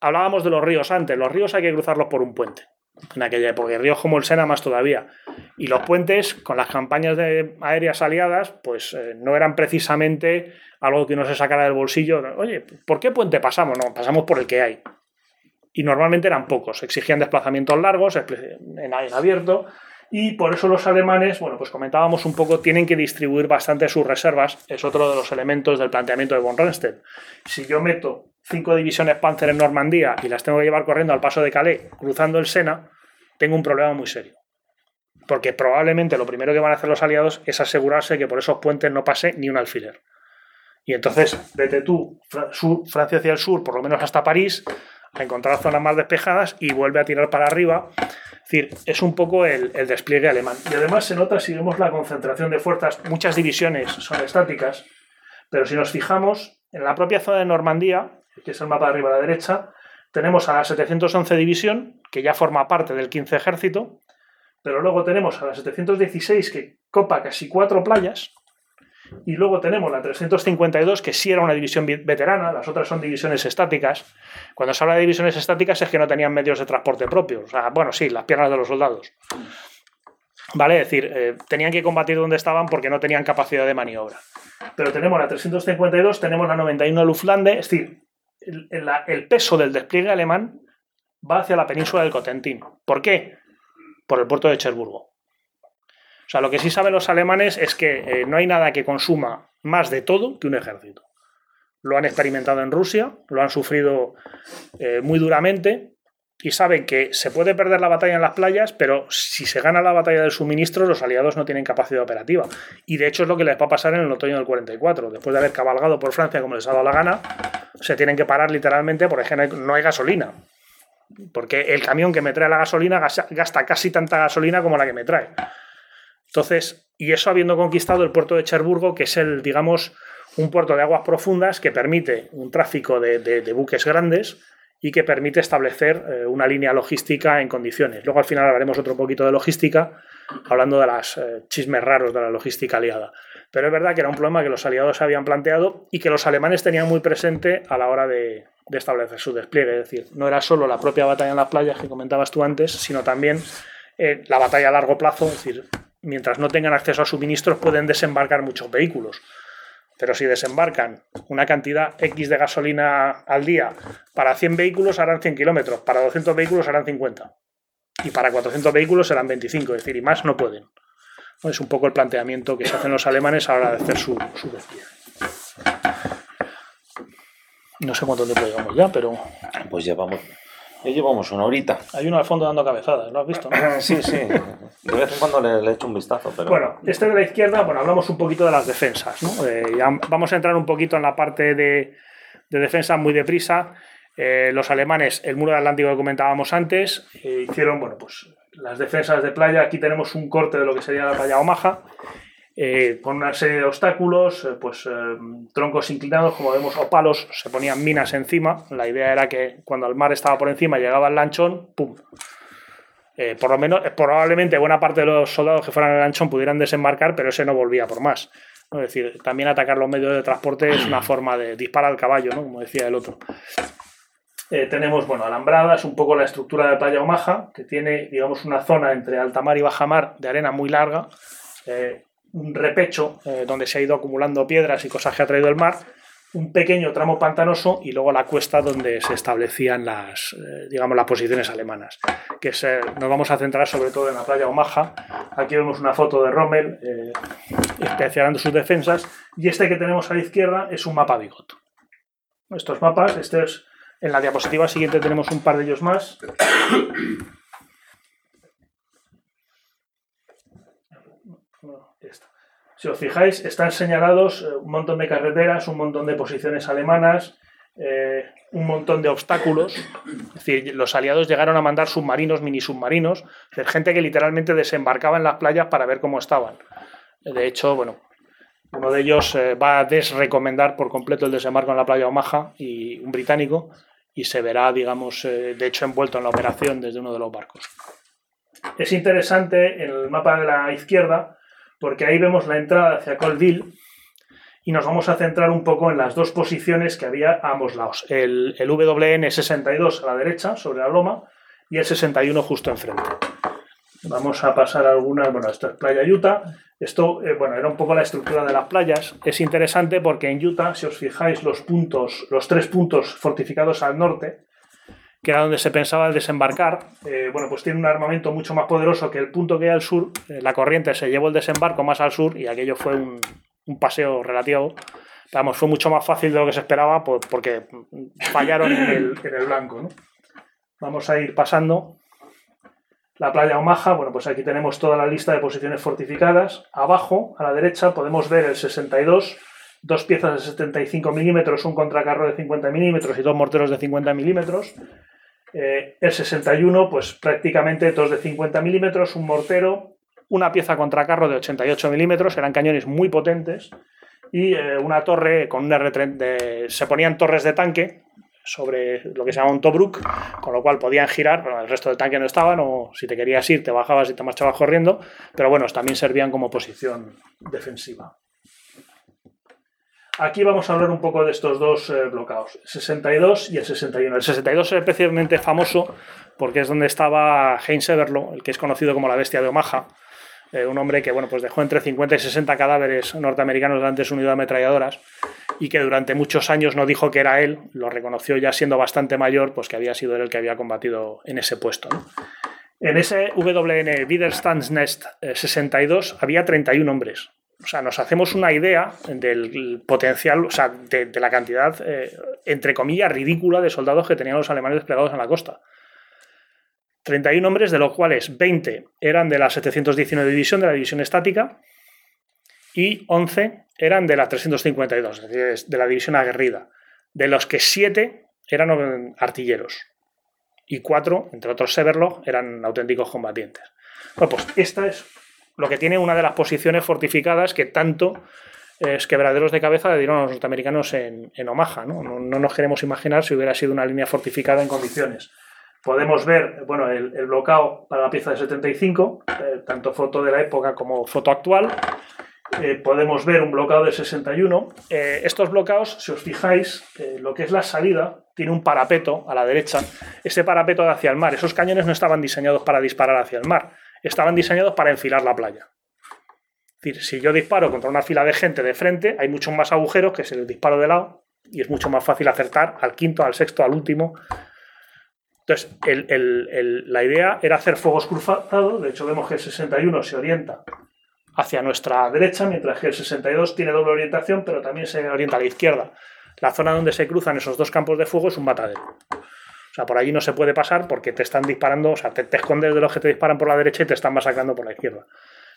B: Hablábamos de los ríos antes, los ríos hay que cruzarlos por un puente, en aquella época, ríos como el Sena más todavía. Y los puentes, con las campañas de aéreas aliadas, pues eh, no eran precisamente algo que uno se sacara del bolsillo. Oye, ¿por qué puente pasamos? No, pasamos por el que hay. Y normalmente eran pocos, exigían desplazamientos largos, en abierto, y por eso los alemanes, bueno, pues comentábamos un poco, tienen que distribuir bastante sus reservas, es otro de los elementos del planteamiento de von Rundstedt. Si yo meto cinco divisiones Panzer en Normandía y las tengo que llevar corriendo al paso de Calais, cruzando el Sena, tengo un problema muy serio. porque probablemente lo primero que van a hacer los aliados es asegurarse que por esos puentes no pase ni un alfiler. Y entonces, vete tú, Francia hacia el sur, por lo menos hasta París, a encontrar zonas más despejadas y vuelve a tirar para arriba. Es decir, es un poco el, el despliegue alemán. Y además se nota si vemos la concentración de fuerzas, muchas divisiones son estáticas, pero si nos fijamos en la propia zona de Normandía, que es el mapa de arriba a la derecha, tenemos a la 711 División, que ya forma parte del 15 Ejército, pero luego tenemos a la 716, que copa casi cuatro playas, y luego tenemos la 352, que sí era una división vi- veterana, las otras son divisiones estáticas. Cuando se habla de divisiones estáticas es que no tenían medios de transporte propios. O sea, bueno, sí, las piernas de los soldados. ¿Vale? Es decir, eh, tenían que combatir donde estaban porque no tenían capacidad de maniobra. Pero tenemos la 352, tenemos la 91 Luftlande, es decir, el, el peso del despliegue alemán va hacia la península del Cotentín. ¿Por qué? Por el puerto de Cherburgo. O sea, lo que sí saben los alemanes es que eh, no hay nada que consuma más de todo que un ejército. Lo han experimentado en Rusia, lo han sufrido eh, muy duramente y saben que se puede perder la batalla en las playas, pero si se gana la batalla del suministro, los aliados no tienen capacidad operativa. Y de hecho es lo que les va a pasar en el otoño del 44. Después de haber cabalgado por Francia como les ha dado la gana, se tienen que parar literalmente porque no hay- gasolina. Porque el camión que me trae la gasolina gasta casi tanta gasolina como la que me trae. Entonces, y eso habiendo conquistado el puerto de Cherburgo, que es el, digamos, un puerto de aguas profundas que permite un tráfico de, buques grandes y que permite establecer eh, una línea logística en condiciones. Luego al final hablaremos otro poquito de logística, hablando de los chismes raros de la logística aliada. Pero es verdad que era un problema que los aliados habían planteado y que los alemanes tenían muy presente a la hora de, de establecer su despliegue. Es decir, no era solo la propia batalla en las playas que comentabas tú antes, sino también eh, la batalla a largo plazo. Es decir, mientras no tengan acceso a suministros pueden desembarcar muchos vehículos. Pero si desembarcan una cantidad X de gasolina al día, para 100 vehículos harán 100 kilómetros, para 200 vehículos harán 50. Y para 400 vehículos serán 25, es decir, y más no pueden. Es un poco el planteamiento que se hacen los alemanes a la hora de hacer su, su. No sé cuánto tiempo llevamos ya, pero
A: Pues llevamos, ya llevamos una horita.
B: hay uno al fondo dando cabezadas, ¿lo has visto? no?
A: Sí, sí. De vez en cuando le, le echo un vistazo, pero.
B: Bueno, este de la izquierda, bueno, hablamos un poquito de las defensas. ¿no? Eh, ya vamos a entrar un poquito en la parte de, de defensa muy deprisa. Eh, los alemanes, el muro de Atlántico que comentábamos antes, eh, hicieron, bueno, pues las defensas de playa. Aquí tenemos un corte de lo que sería la playa Omaha, eh, con una serie de obstáculos, eh, pues eh, troncos inclinados, como vemos, o palos, se ponían minas encima. La idea era que cuando el mar estaba por encima, llegaba el lanchón, ¡pum! Eh, por lo menos, eh, probablemente buena parte de los soldados que fueran el lanchón pudieran desembarcar, pero ese no volvía por más. Es decir, también atacar los medios de transporte es una forma de disparar al caballo, ¿no? como decía el otro. Eh, tenemos, bueno, alambradas, un poco la estructura de Playa Omaha, que tiene, digamos, una zona entre alta mar y baja mar de arena muy larga, eh, un repecho eh, donde se ha ido acumulando piedras y cosas que ha traído el mar, un pequeño tramo pantanoso y luego la cuesta donde se establecían las, eh, digamos, las posiciones alemanas. Que eh, nos vamos a centrar sobre todo en la playa Omaha. Aquí vemos una foto de Rommel eh, sus defensas y este que tenemos a la izquierda es un mapa Bigot. Estos mapas, este es, en la diapositiva siguiente tenemos un par de ellos más. No, esta. Si os fijáis, están señalados eh, un montón de carreteras, un montón de posiciones alemanas, eh, un montón de obstáculos. Es decir, los aliados llegaron a mandar submarinos, mini submarinos, gente que literalmente desembarcaba en las playas para ver cómo estaban. De hecho, bueno, uno de ellos eh, va a desrecomendar por completo el desembarco en la playa Omaha, y un británico, y se verá, digamos, de hecho envuelto en la operación desde uno de los barcos. Es interesante en el mapa de la izquierda porque ahí vemos la entrada hacia Colville y nos vamos a centrar un poco en las dos posiciones que había a ambos lados. El, el WN62 a la derecha, sobre la loma, y el 61 justo enfrente. Vamos a pasar algunas, bueno, esto es Playa Utah. Esto, eh, bueno, era un poco la estructura de las playas. Es interesante porque en Utah, si os fijáis, los puntos, los tres puntos fortificados al norte, que era donde se pensaba el desembarcar, eh, bueno, pues tiene un armamento mucho más poderoso que el punto que hay al sur. Eh, la corriente se llevó el desembarco más al sur y aquello fue un, un paseo relativo. Vamos, fue mucho más fácil de lo que se esperaba por- porque fallaron en el, en el blanco. Vamos a ir pasando. la playa Omaha, bueno, pues aquí tenemos toda la lista de posiciones fortificadas. Abajo, a la derecha, podemos ver el 62, dos piezas de 75 milímetros, un contracarro de 50 milímetros y dos morteros de 50 milímetros. Eh, el 61, pues prácticamente dos de 50 milímetros, un mortero, una pieza contracarro de 88 milímetros, eran cañones muy potentes, y eh, una torre con un R30, de- se ponían torres de tanque sobre lo que se llama un Tobruk, con lo cual podían girar, bueno, el resto del tanque no estaban, o si te querías ir, te bajabas y te marchabas corriendo, pero bueno, también servían como posición defensiva. Aquí vamos a hablar un poco de estos dos eh, bloqueos, el 62 y el 61. El 62 es especialmente famoso porque es donde estaba Heinz Everlo, el que es conocido como la bestia de Omaha, eh, un hombre que bueno, pues dejó entre 50 y 60 cadáveres norteamericanos delante de su unidad de ametralladoras y que durante muchos años no dijo que era él, lo reconoció ya siendo bastante mayor, pues que había sido él el que había combatido en ese puesto. ¿no? En ese WN Widerstandsnest eh, 62 había 31 hombres. O sea, nos hacemos una idea del potencial, o sea, de, la cantidad, eh, entre comillas, ridícula de soldados que tenían los alemanes desplegados en la costa. 31 hombres, de los cuales 20 eran de la 719 División, de la División Estática, y 11 eran de la 352, es decir, de la División Aguerrida, de los que 7 eran artilleros y 4, entre otros Severloch, eran auténticos combatientes. Bueno, pues esta es lo que tiene una de las posiciones fortificadas que tanto es quebraderos de cabeza le dieron a los norteamericanos en, Omaha. ¿no? ¿no? No, nos queremos imaginar si hubiera sido una línea fortificada en condiciones. Podemos ver bueno, el, el bloqueo para la pieza de 75, eh, tanto foto de la época como foto actual. Eh, podemos ver un bloqueo de 61. Eh, estos bloqueos, si os fijáis, eh, lo que es la salida tiene un parapeto a la derecha. Ese parapeto de hacia el mar. Esos cañones no estaban diseñados para disparar hacia el mar, estaban diseñados para enfilar la playa. Es decir, si yo disparo contra una fila de gente de frente, hay muchos más agujeros que si les disparo de lado y es mucho más fácil acertar al quinto, al sexto, al último. Entonces, la idea era hacer fuegos cruzados. De hecho, vemos que el 61 se orienta hacia nuestra derecha, mientras que el 62 tiene doble orientación, pero también se orienta a la izquierda. La zona donde se cruzan esos dos campos de fuego es un matadero. Sea, por allí no se puede pasar porque te están disparando, o sea, te, te escondes de los que te disparan por la derecha y te están masacrando por la izquierda.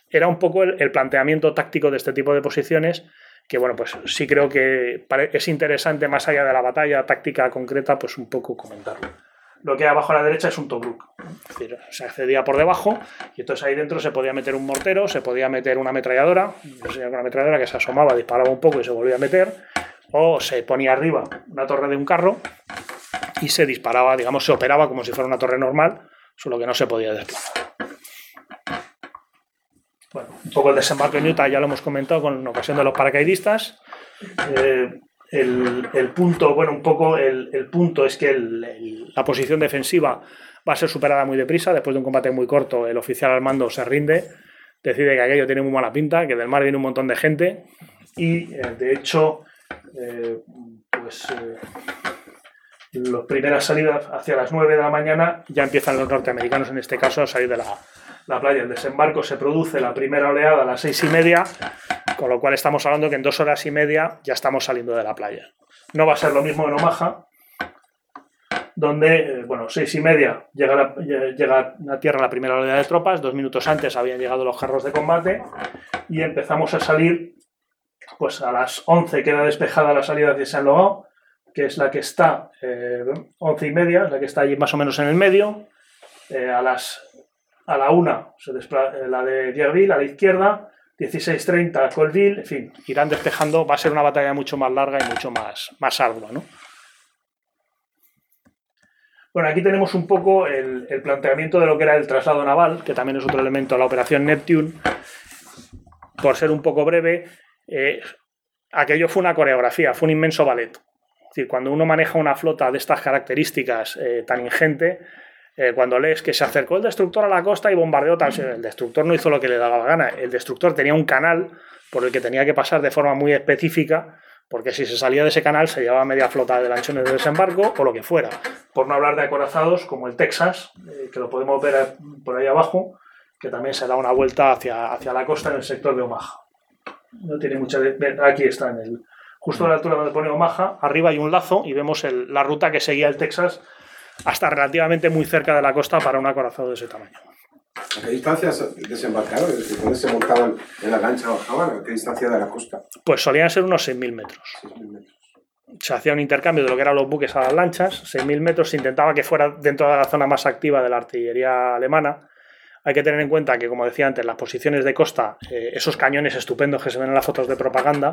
B: Era un poco el, el planteamiento táctico de este tipo de posiciones que, bueno, pues sí creo que es interesante, más allá de la batalla táctica concreta, pues un poco comentarlo lo que hay abajo a la derecha es un Tobruk. Es decir, se accedía por debajo y entonces ahí dentro se podía meter un mortero, se podía meter una ametralladora, una ametralladora que se asomaba, disparaba un poco y se volvía a meter, o se ponía arriba una torre de un carro y se disparaba, digamos, se operaba como si fuera una torre normal, solo que no se podía desplazar. Bueno, un poco el desembarco en Utah ya lo hemos comentado con ocasión de los paracaidistas. Eh, el, punto, bueno, un poco el, punto es que la posición defensiva va a ser superada muy deprisa. Después de un combate muy corto, el oficial al mando se rinde, decide que aquello tiene muy mala pinta, que del mar viene un montón de gente y, eh, de hecho, eh, pues las primeras salidas hacia las 9 de la mañana ya empiezan los norteamericanos, en este caso, a salir de la, la playa. El desembarco se produce la primera oleada a las seis y media con lo cual estamos hablando que en dos horas y media ya estamos saliendo de la playa. No va a ser lo mismo en Omaha, donde, eh, bueno, seis y media llega, llega a tierra la primera oleada de tropas, dos minutos antes habían llegado los carros de combate y empezamos a salir, pues a las 11 queda despejada la salida de San Logao, que es la que está, eh, 11 y media, la que está allí más o menos en el medio, eh, a las a la una se la de Dierville a la izquierda, 16.30 Colville, en fin, irán despejando, va a ser una batalla mucho más larga y mucho más, más ardua, ¿no? Bueno, aquí tenemos un poco el, el, planteamiento de lo que era el traslado naval, que también es otro elemento de la operación Neptune. Por ser un poco breve, eh, aquello fue una coreografía, fue un inmenso ballet. Es decir, cuando uno maneja una flota de estas características eh, tan ingente, eh, cuando lees que se acercó el destructor a la costa y bombardeó tal, el destructor no hizo lo que le daba la gana, el destructor tenía un canal por el que tenía que pasar de forma muy específica, porque si se salía de ese canal se llevaba media flota de lanchones de desembarco o lo que fuera. Por no hablar de acorazados como el Texas, eh, que lo podemos ver por ahí abajo, que también se da una vuelta hacia, hacia la costa en el sector de Omaha. No tiene mucha... Aquí está, en el, justo a la altura donde pone Omaha, arriba hay un lazo y vemos el, la ruta que seguía el Texas hasta relativamente muy cerca de la costa para un acorazado de ese tamaño.
D: ¿A qué distancia se- desembarcaron? Es decir, ¿Dónde se montaban en la lancha bajaban? ¿A qué distancia de la costa?
B: Pues solían ser unos 6.000 metros.
D: 6.000 metros.
B: se hacía un intercambio de lo que eran los buques a las lanchas, 6.000 metros, se intentaba que fuera dentro de la zona más activa de la artillería alemana. Hay que tener en cuenta que, como decía antes, las posiciones de costa, eh, esos cañones estupendos que se ven en las fotos de propaganda,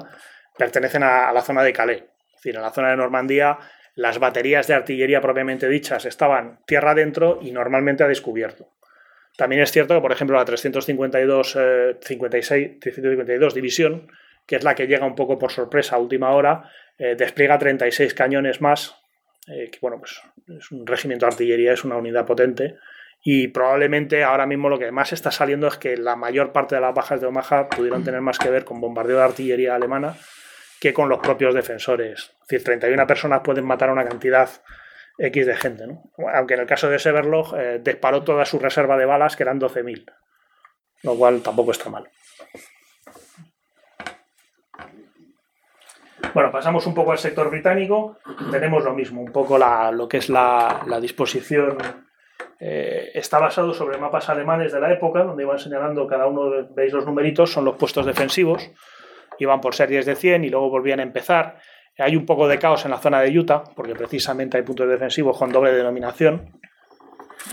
B: pertenecen a, la zona de Calais. Es decir, en la zona de Normandía, las baterías de artillería propiamente dichas estaban tierra adentro y normalmente a descubierto. También es cierto que, por ejemplo, la 352, eh, 56, 352 División, que es la que llega un poco por sorpresa a última hora, eh, despliega 36 cañones más, eh, que bueno, pues es un regimiento de artillería, es una unidad potente. Y probablemente ahora mismo lo que más está saliendo es que la mayor parte de las bajas de Omaha pudieron tener más que ver con bombardeo de artillería alemana que con los propios defensores. Es decir, 31 personas pueden matar a una cantidad X de gente, ¿no? Aunque en el caso de Severloch eh, disparó toda su reserva de balas, que eran 12.000, lo cual tampoco está mal. Bueno, pasamos un poco al sector británico. Tenemos lo mismo, un poco la- lo que es la disposición. Eh, está basado sobre mapas alemanes de la época, donde iban señalando cada uno, veis los numeritos, son los puestos defensivos. Iban por series de 100 y luego volvían a empezar. Hay un poco de caos en la zona de Utah, porque precisamente hay puntos defensivos con doble denominación.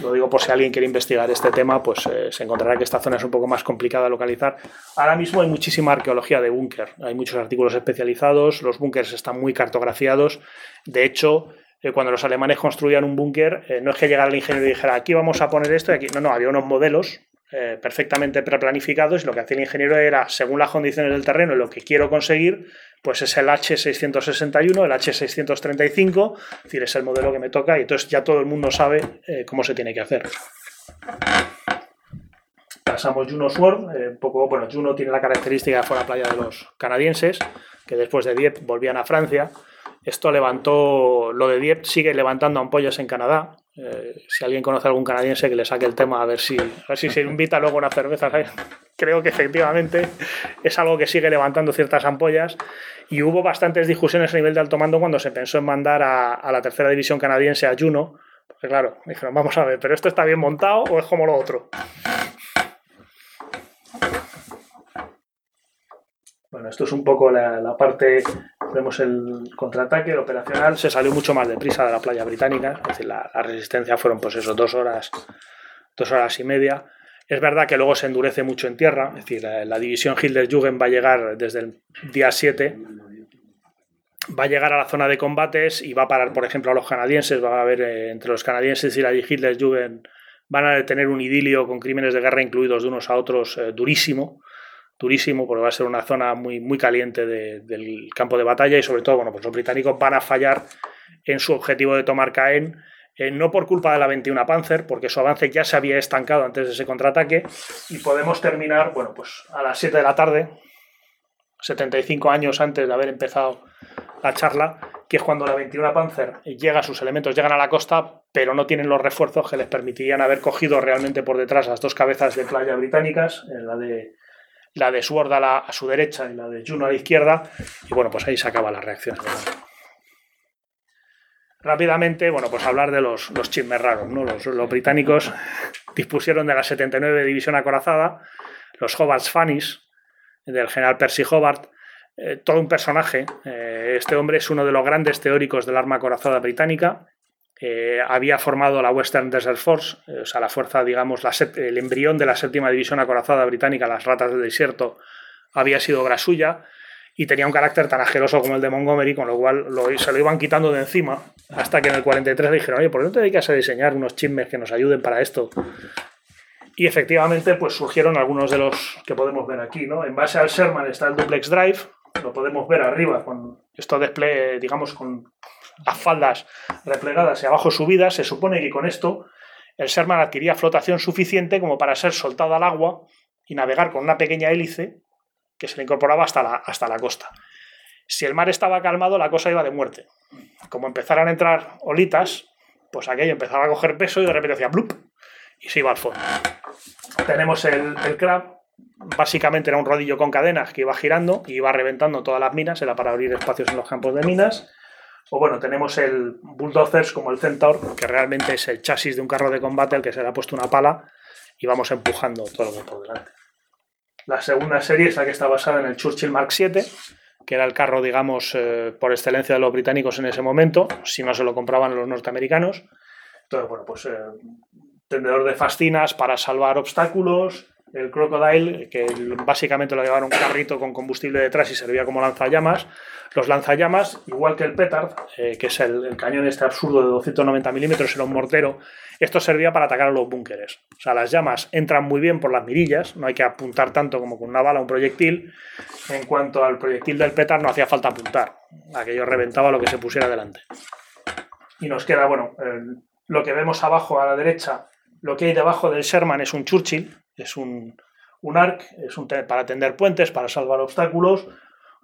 B: Lo digo por si alguien quiere investigar este tema, pues eh, se encontrará que esta zona es un poco más complicada de localizar. Ahora mismo hay muchísima arqueología de búnker, hay muchos artículos especializados, los búnkers están muy cartografiados. De hecho, eh, cuando los alemanes construían un búnker, eh, no es que llegara el ingeniero y dijera aquí vamos a poner esto y aquí. No, no, había unos modelos eh, perfectamente preplanificados y lo que hacía el ingeniero era, según las condiciones del terreno lo que quiero conseguir, pues es el H661, el H635, es decir, es el modelo que me toca y entonces ya todo el mundo sabe cómo se tiene que hacer. Pasamos Juno Sword, un poco, bueno, Juno tiene la característica de fuera playa de los canadienses, que después de Dieppe volvían a Francia. Esto levantó, lo de Dieppe sigue levantando ampollas en Canadá. Eh, si alguien conoce a algún canadiense que le saque el tema a ver si, a ver si se invita luego una cerveza. ¿sabes? Creo que efectivamente es algo que sigue levantando ciertas ampollas y hubo bastantes discusiones a nivel de alto mando cuando se pensó en mandar a, a la tercera división canadiense a Juno. Porque claro, dijeron, vamos a ver, ¿pero esto está bien montado o es como lo otro? Bueno, esto es un poco la, parte, vemos el contraataque, el operacional, se salió mucho más deprisa de la playa británica, es decir, la, resistencia fueron pues eso, dos horas, dos horas y media. Es verdad que luego se endurece mucho en tierra, es decir, la, la división Hildersjugend va a llegar desde el día 7, va a llegar a la zona de combates y va a parar, por ejemplo, a los canadienses, va a haber eh, entre los canadienses y la Hildersjugend van a tener un idilio con crímenes de guerra incluidos de unos a otros eh, durísimo durísimo porque va a ser una zona muy, muy caliente de, del campo de batalla y sobre todo, bueno, pues los británicos van a fallar en su objetivo de tomar Caen, eh, no por culpa de la 21 Panzer, porque su avance ya se había estancado antes de ese contraataque y podemos terminar, bueno, pues a las 7 de la tarde, 75 años antes de haber empezado la charla, que es cuando la 21 Panzer llega, sus elementos llegan a la costa, pero no tienen los refuerzos que les permitirían haber cogido realmente por detrás las dos cabezas de playa británicas, la de la de Sword a, la, a, su derecha y la de Juno a la izquierda, y bueno, pues ahí se acaba la reacción. Rápidamente, bueno, pues hablar de los, los chismes raros, ¿no? Los, los, británicos dispusieron de la 79 División Acorazada, los Hobart's Fannies, del general Percy Hobart, eh, todo un personaje. Eh, este hombre es uno de los grandes teóricos del arma acorazada británica. Eh, había formado la Western Desert Force, eh, o sea, la fuerza, digamos, el embrión de la séptima división acorazada británica, las ratas del desierto, había sido obra suya y tenía un carácter tan asqueroso como el de Montgomery, con lo cual lo, se lo iban quitando de encima, hasta que en el 43 le dijeron, oye, ¿por qué no te dedicas a diseñar unos chismes que nos ayuden para esto? Y efectivamente, pues surgieron algunos de los que podemos ver aquí, ¿no? En base al Sherman está el Duplex Drive, lo podemos ver arriba, con esto despliegue, digamos, con las faldas replegadas y abajo subidas, se supone que con esto el Sherman adquiría flotación suficiente como para ser soltado al agua y navegar con una pequeña hélice que se le incorporaba hasta la, hasta la costa. Si el mar estaba calmado, la cosa iba de muerte. Como empezaran a entrar olitas, pues aquello empezaba a coger peso y de repente hacía blup y se iba al fondo. Tenemos el, el crab, básicamente era un rodillo con cadenas que iba girando y iba reventando todas las minas, era para abrir espacios en los campos de minas. O bueno, tenemos el Bulldozers como el Centaur, que realmente es el chasis de un carro de combate al que se le ha puesto una pala y vamos empujando todo lo que por delante. La segunda serie es la que está basada en el Churchill Mark VII, que era el carro, digamos, eh, por excelencia de los británicos en ese momento, si no se lo compraban los norteamericanos. Entonces, bueno, pues eh, tendedor de fascinas para salvar obstáculos, el Crocodile, que básicamente lo llevaban un carrito con combustible detrás y servía como lanzallamas. Los lanzallamas, igual que el Petard, eh, que es el, cañón este absurdo de 290 milímetros, era un mortero, esto servía para atacar a los búnkeres. O sea, las llamas entran muy bien por las mirillas, no hay que apuntar tanto como con una bala un proyectil. En cuanto al proyectil del Petard, no hacía falta apuntar, aquello reventaba lo que se pusiera delante. Y nos queda, bueno, lo que vemos abajo a la derecha, lo que hay debajo del Sherman es un Churchill, es un, un ARC, es un para tender puentes, para salvar obstáculos,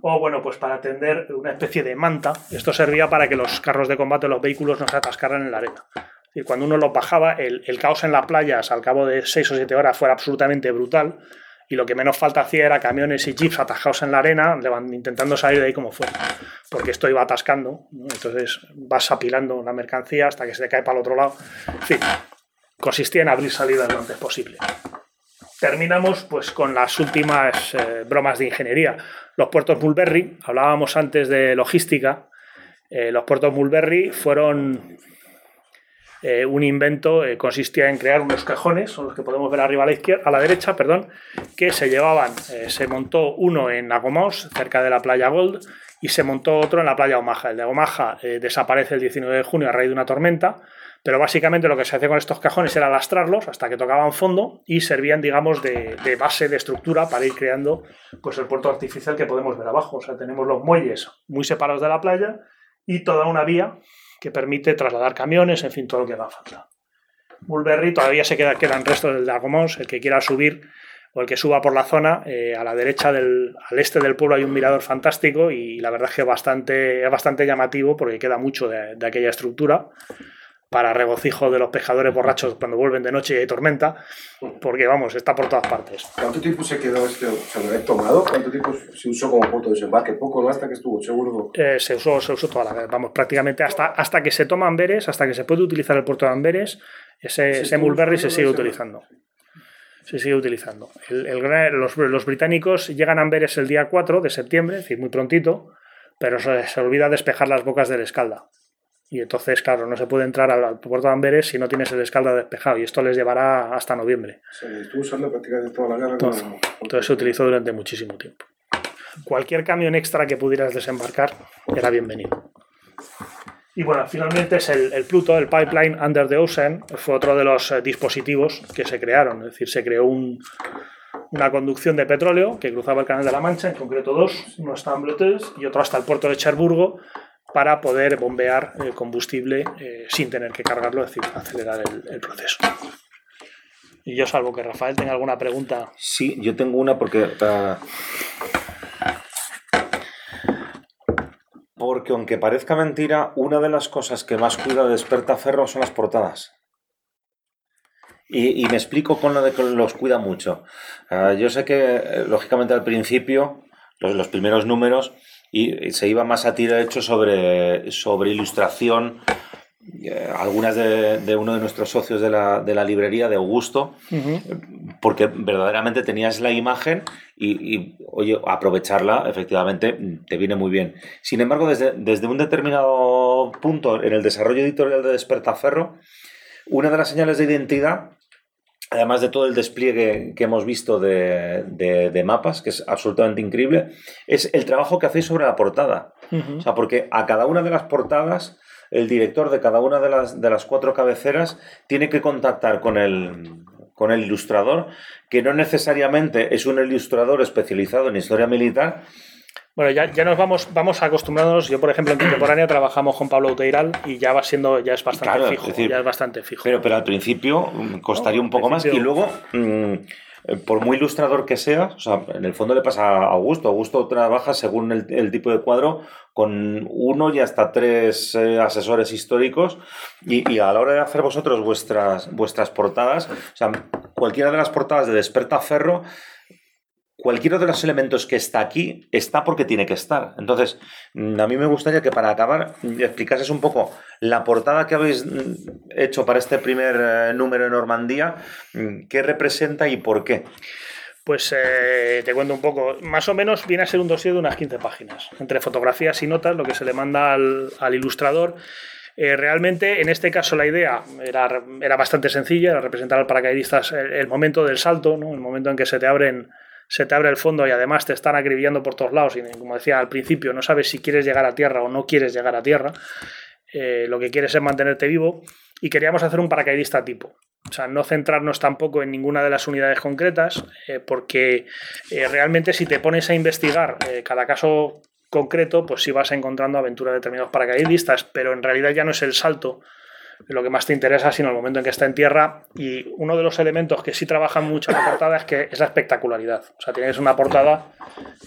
B: o bueno, pues para tender una especie de manta. Esto servía para que los carros de combate, los vehículos, no se atascaran en la arena. Y cuando uno los bajaba, el, el caos en las playas al cabo de 6 o 7 horas fuera absolutamente brutal. Y lo que menos falta hacía era camiones y jeeps atajados en la arena, intentando salir de ahí como fuera. Porque esto iba atascando. Entonces vas apilando la mercancía hasta que se te cae para el otro lado. En consistía en abrir salidas lo antes posible terminamos pues con las últimas eh, bromas de ingeniería. Los puertos Mulberry, hablábamos antes de logística, eh, los puertos Mulberry fueron eh, un invento, consistía en crear unos cajones, son los que podemos ver arriba a la izquierda, a la derecha, perdón, que se llevaban, se montó uno en Agomos, cerca de la playa Gold, y se montó otro en la playa Omaha. El de Omaha desaparece el 19 de junio a raíz de una tormenta, pero básicamente lo que se hacía con estos cajones era lastrarlos hasta que tocaban fondo y servían, digamos, de, base de estructura para ir creando pues, el puerto artificial que podemos ver abajo. O sea, tenemos los muelles muy separados de la playa y toda una vía que permite trasladar camiones, en fin, todo lo que haga falta. Mulberry todavía se queda, quedan restos del Dagomons, el que quiera subir o el que suba por la zona, eh, a la derecha del, al este del pueblo hay un mirador fantástico y la verdad es que bastante, es bastante llamativo porque queda mucho de aquella estructura para regocijo de los pescadores borrachos cuando vuelven de noche y hay tormenta, porque vamos, está por todas partes.
D: ¿Cuánto tiempo se quedó este, o sea, lo he tomado? ¿Cuánto tiempo se usó como puerto de desembarque? Poco, ¿no? Hasta que estuvo, seguro.
B: Eh, se usó, se usó toda la vamos, prácticamente hasta, hasta que se toma Amberes, hasta que se puede utilizar el puerto de Amberes, ese, sí, ese Mulberry se sigue utilizando. Se sigue utilizando. El, el, los, los, británicos llegan a Amberes el día 4 de septiembre, es decir, muy prontito, pero se, se olvida despejar las bocas del Escalda. Y entonces, claro, no se puede entrar al puerto de Amberes si no tienes el escalda despejado y esto les llevará hasta noviembre.
D: Se estuvo usando prácticamente toda la guerra.
B: Entonces, como... entonces se utilizó durante muchísimo tiempo. Cualquier camión extra que pudieras desembarcar era bienvenido. Y bueno, finalmente es el, el, Pluto, el Pipeline Under the Ocean, fue otro de los eh, dispositivos que se crearon. Es decir, se creó un, una conducción de petróleo que cruzaba el Canal de la Mancha, en concreto dos, uno hasta Ambletes y otro hasta el puerto de Cherburgo, para poder bombear el combustible eh, sin tener que cargarlo, es decir, acelerar el, proceso. Y yo, salvo que Rafael tenga alguna pregunta.
A: Sí, yo tengo una porque. Porque, aunque parezca mentira, una de las cosas que más cuida de Despertaferro son las portadas. Y, me explico con lo de que los cuida mucho. Uh, yo sé que, lógicamente, al principio, los primeros números y se iba más a tiro hecho sobre, sobre ilustración. Eh, algunas de, de, uno de nuestros socios de la, de la librería, de Augusto, uh -huh. porque verdaderamente tenías la imagen y, y, oye, aprovecharla efectivamente te viene muy bien. Sin embargo, desde, desde un determinado punto en el desarrollo editorial de Despertaferro, una de las señales de identidad además de todo el despliegue que hemos visto de, de, de, mapas, que es absolutamente increíble, es el trabajo que hacéis sobre la portada. Uh -huh. O sea, porque a cada una de las portadas, el director de cada una de las, de las cuatro cabeceras tiene que contactar con el, con el ilustrador, que no necesariamente es un ilustrador especializado en historia militar,
B: bueno, ya, ya nos vamos, vamos acostumbrándonos. Yo, por ejemplo, en contemporánea trabajamos con Pablo Uteiral y ya va siendo, ya es bastante claro, fijo. Es decir, ya es bastante fijo.
A: Pero, pero al principio mm, costaría no, un poco más y luego. Mmm, por muy ilustrador que sea, o sea, en el fondo le pasa a Augusto. Augusto trabaja según el, el tipo de cuadro con uno y hasta tres eh, asesores históricos y, y, a la hora de hacer vosotros vuestras, vuestras portadas, o sea, cualquiera de las portadas de Desperta Ferro cualquiera de los elementos que está aquí está porque tiene que estar. Entonces, mm, a mí me gustaría que para acabar mm, explicases un poco la portada que habéis mm, hecho para este primer eh, número de Normandía, qué representa y por qué.
B: Pues eh, te cuento un poco. Más o menos viene a ser un dossier de unas 15 páginas, entre fotografías y notas, lo que se le manda al, ilustrador. Eh, realmente, en este caso, la idea era, era bastante sencilla, era representar al paracaidistas el, el momento del salto, ¿no? el momento en que se te abren se te abre el fondo y además te están acribillando por todos lados y como decía al principio, no sabes si quieres llegar a tierra o no quieres llegar a tierra, eh, lo que quieres es mantenerte vivo y queríamos hacer un paracaidista tipo. O sea, no centrarnos tampoco en ninguna de las unidades concretas, eh, porque eh, realmente si te pones a investigar cada caso concreto, pues sí vas encontrando aventuras de determinados paracaidistas, pero en realidad ya no es el salto lo que más te interesa, sino el momento en que está en tierra. Y uno de los elementos que sí trabajan mucho en la portada es que es la espectacularidad. O sea, tienes una portada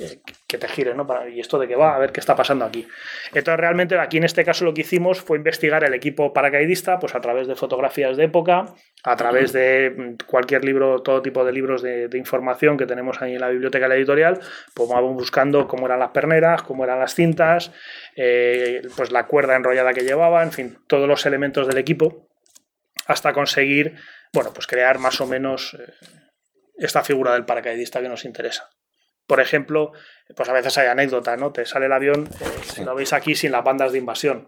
B: eh, que te gire, ¿no? ¿Y esto de qué va? A ver qué está pasando aquí. Entonces, realmente aquí en este caso lo que hicimos fue investigar el equipo paracaidista, pues a través de fotografías de época, a través de mm, cualquier libro, todo tipo de libros de, información que tenemos ahí en la biblioteca de la editorial, pues vamos buscando cómo eran las perneras, cómo eran las cintas, eh, pues la cuerda enrollada que llevaba, en fin, todos los elementos del equipo, hasta conseguir, bueno, pues crear más o menos eh, esta figura del paracaidista que nos interesa. Por ejemplo, pues a veces hay anécdotas, ¿no? Te sale el avión, eh, lo veis aquí, sin las bandas de invasión.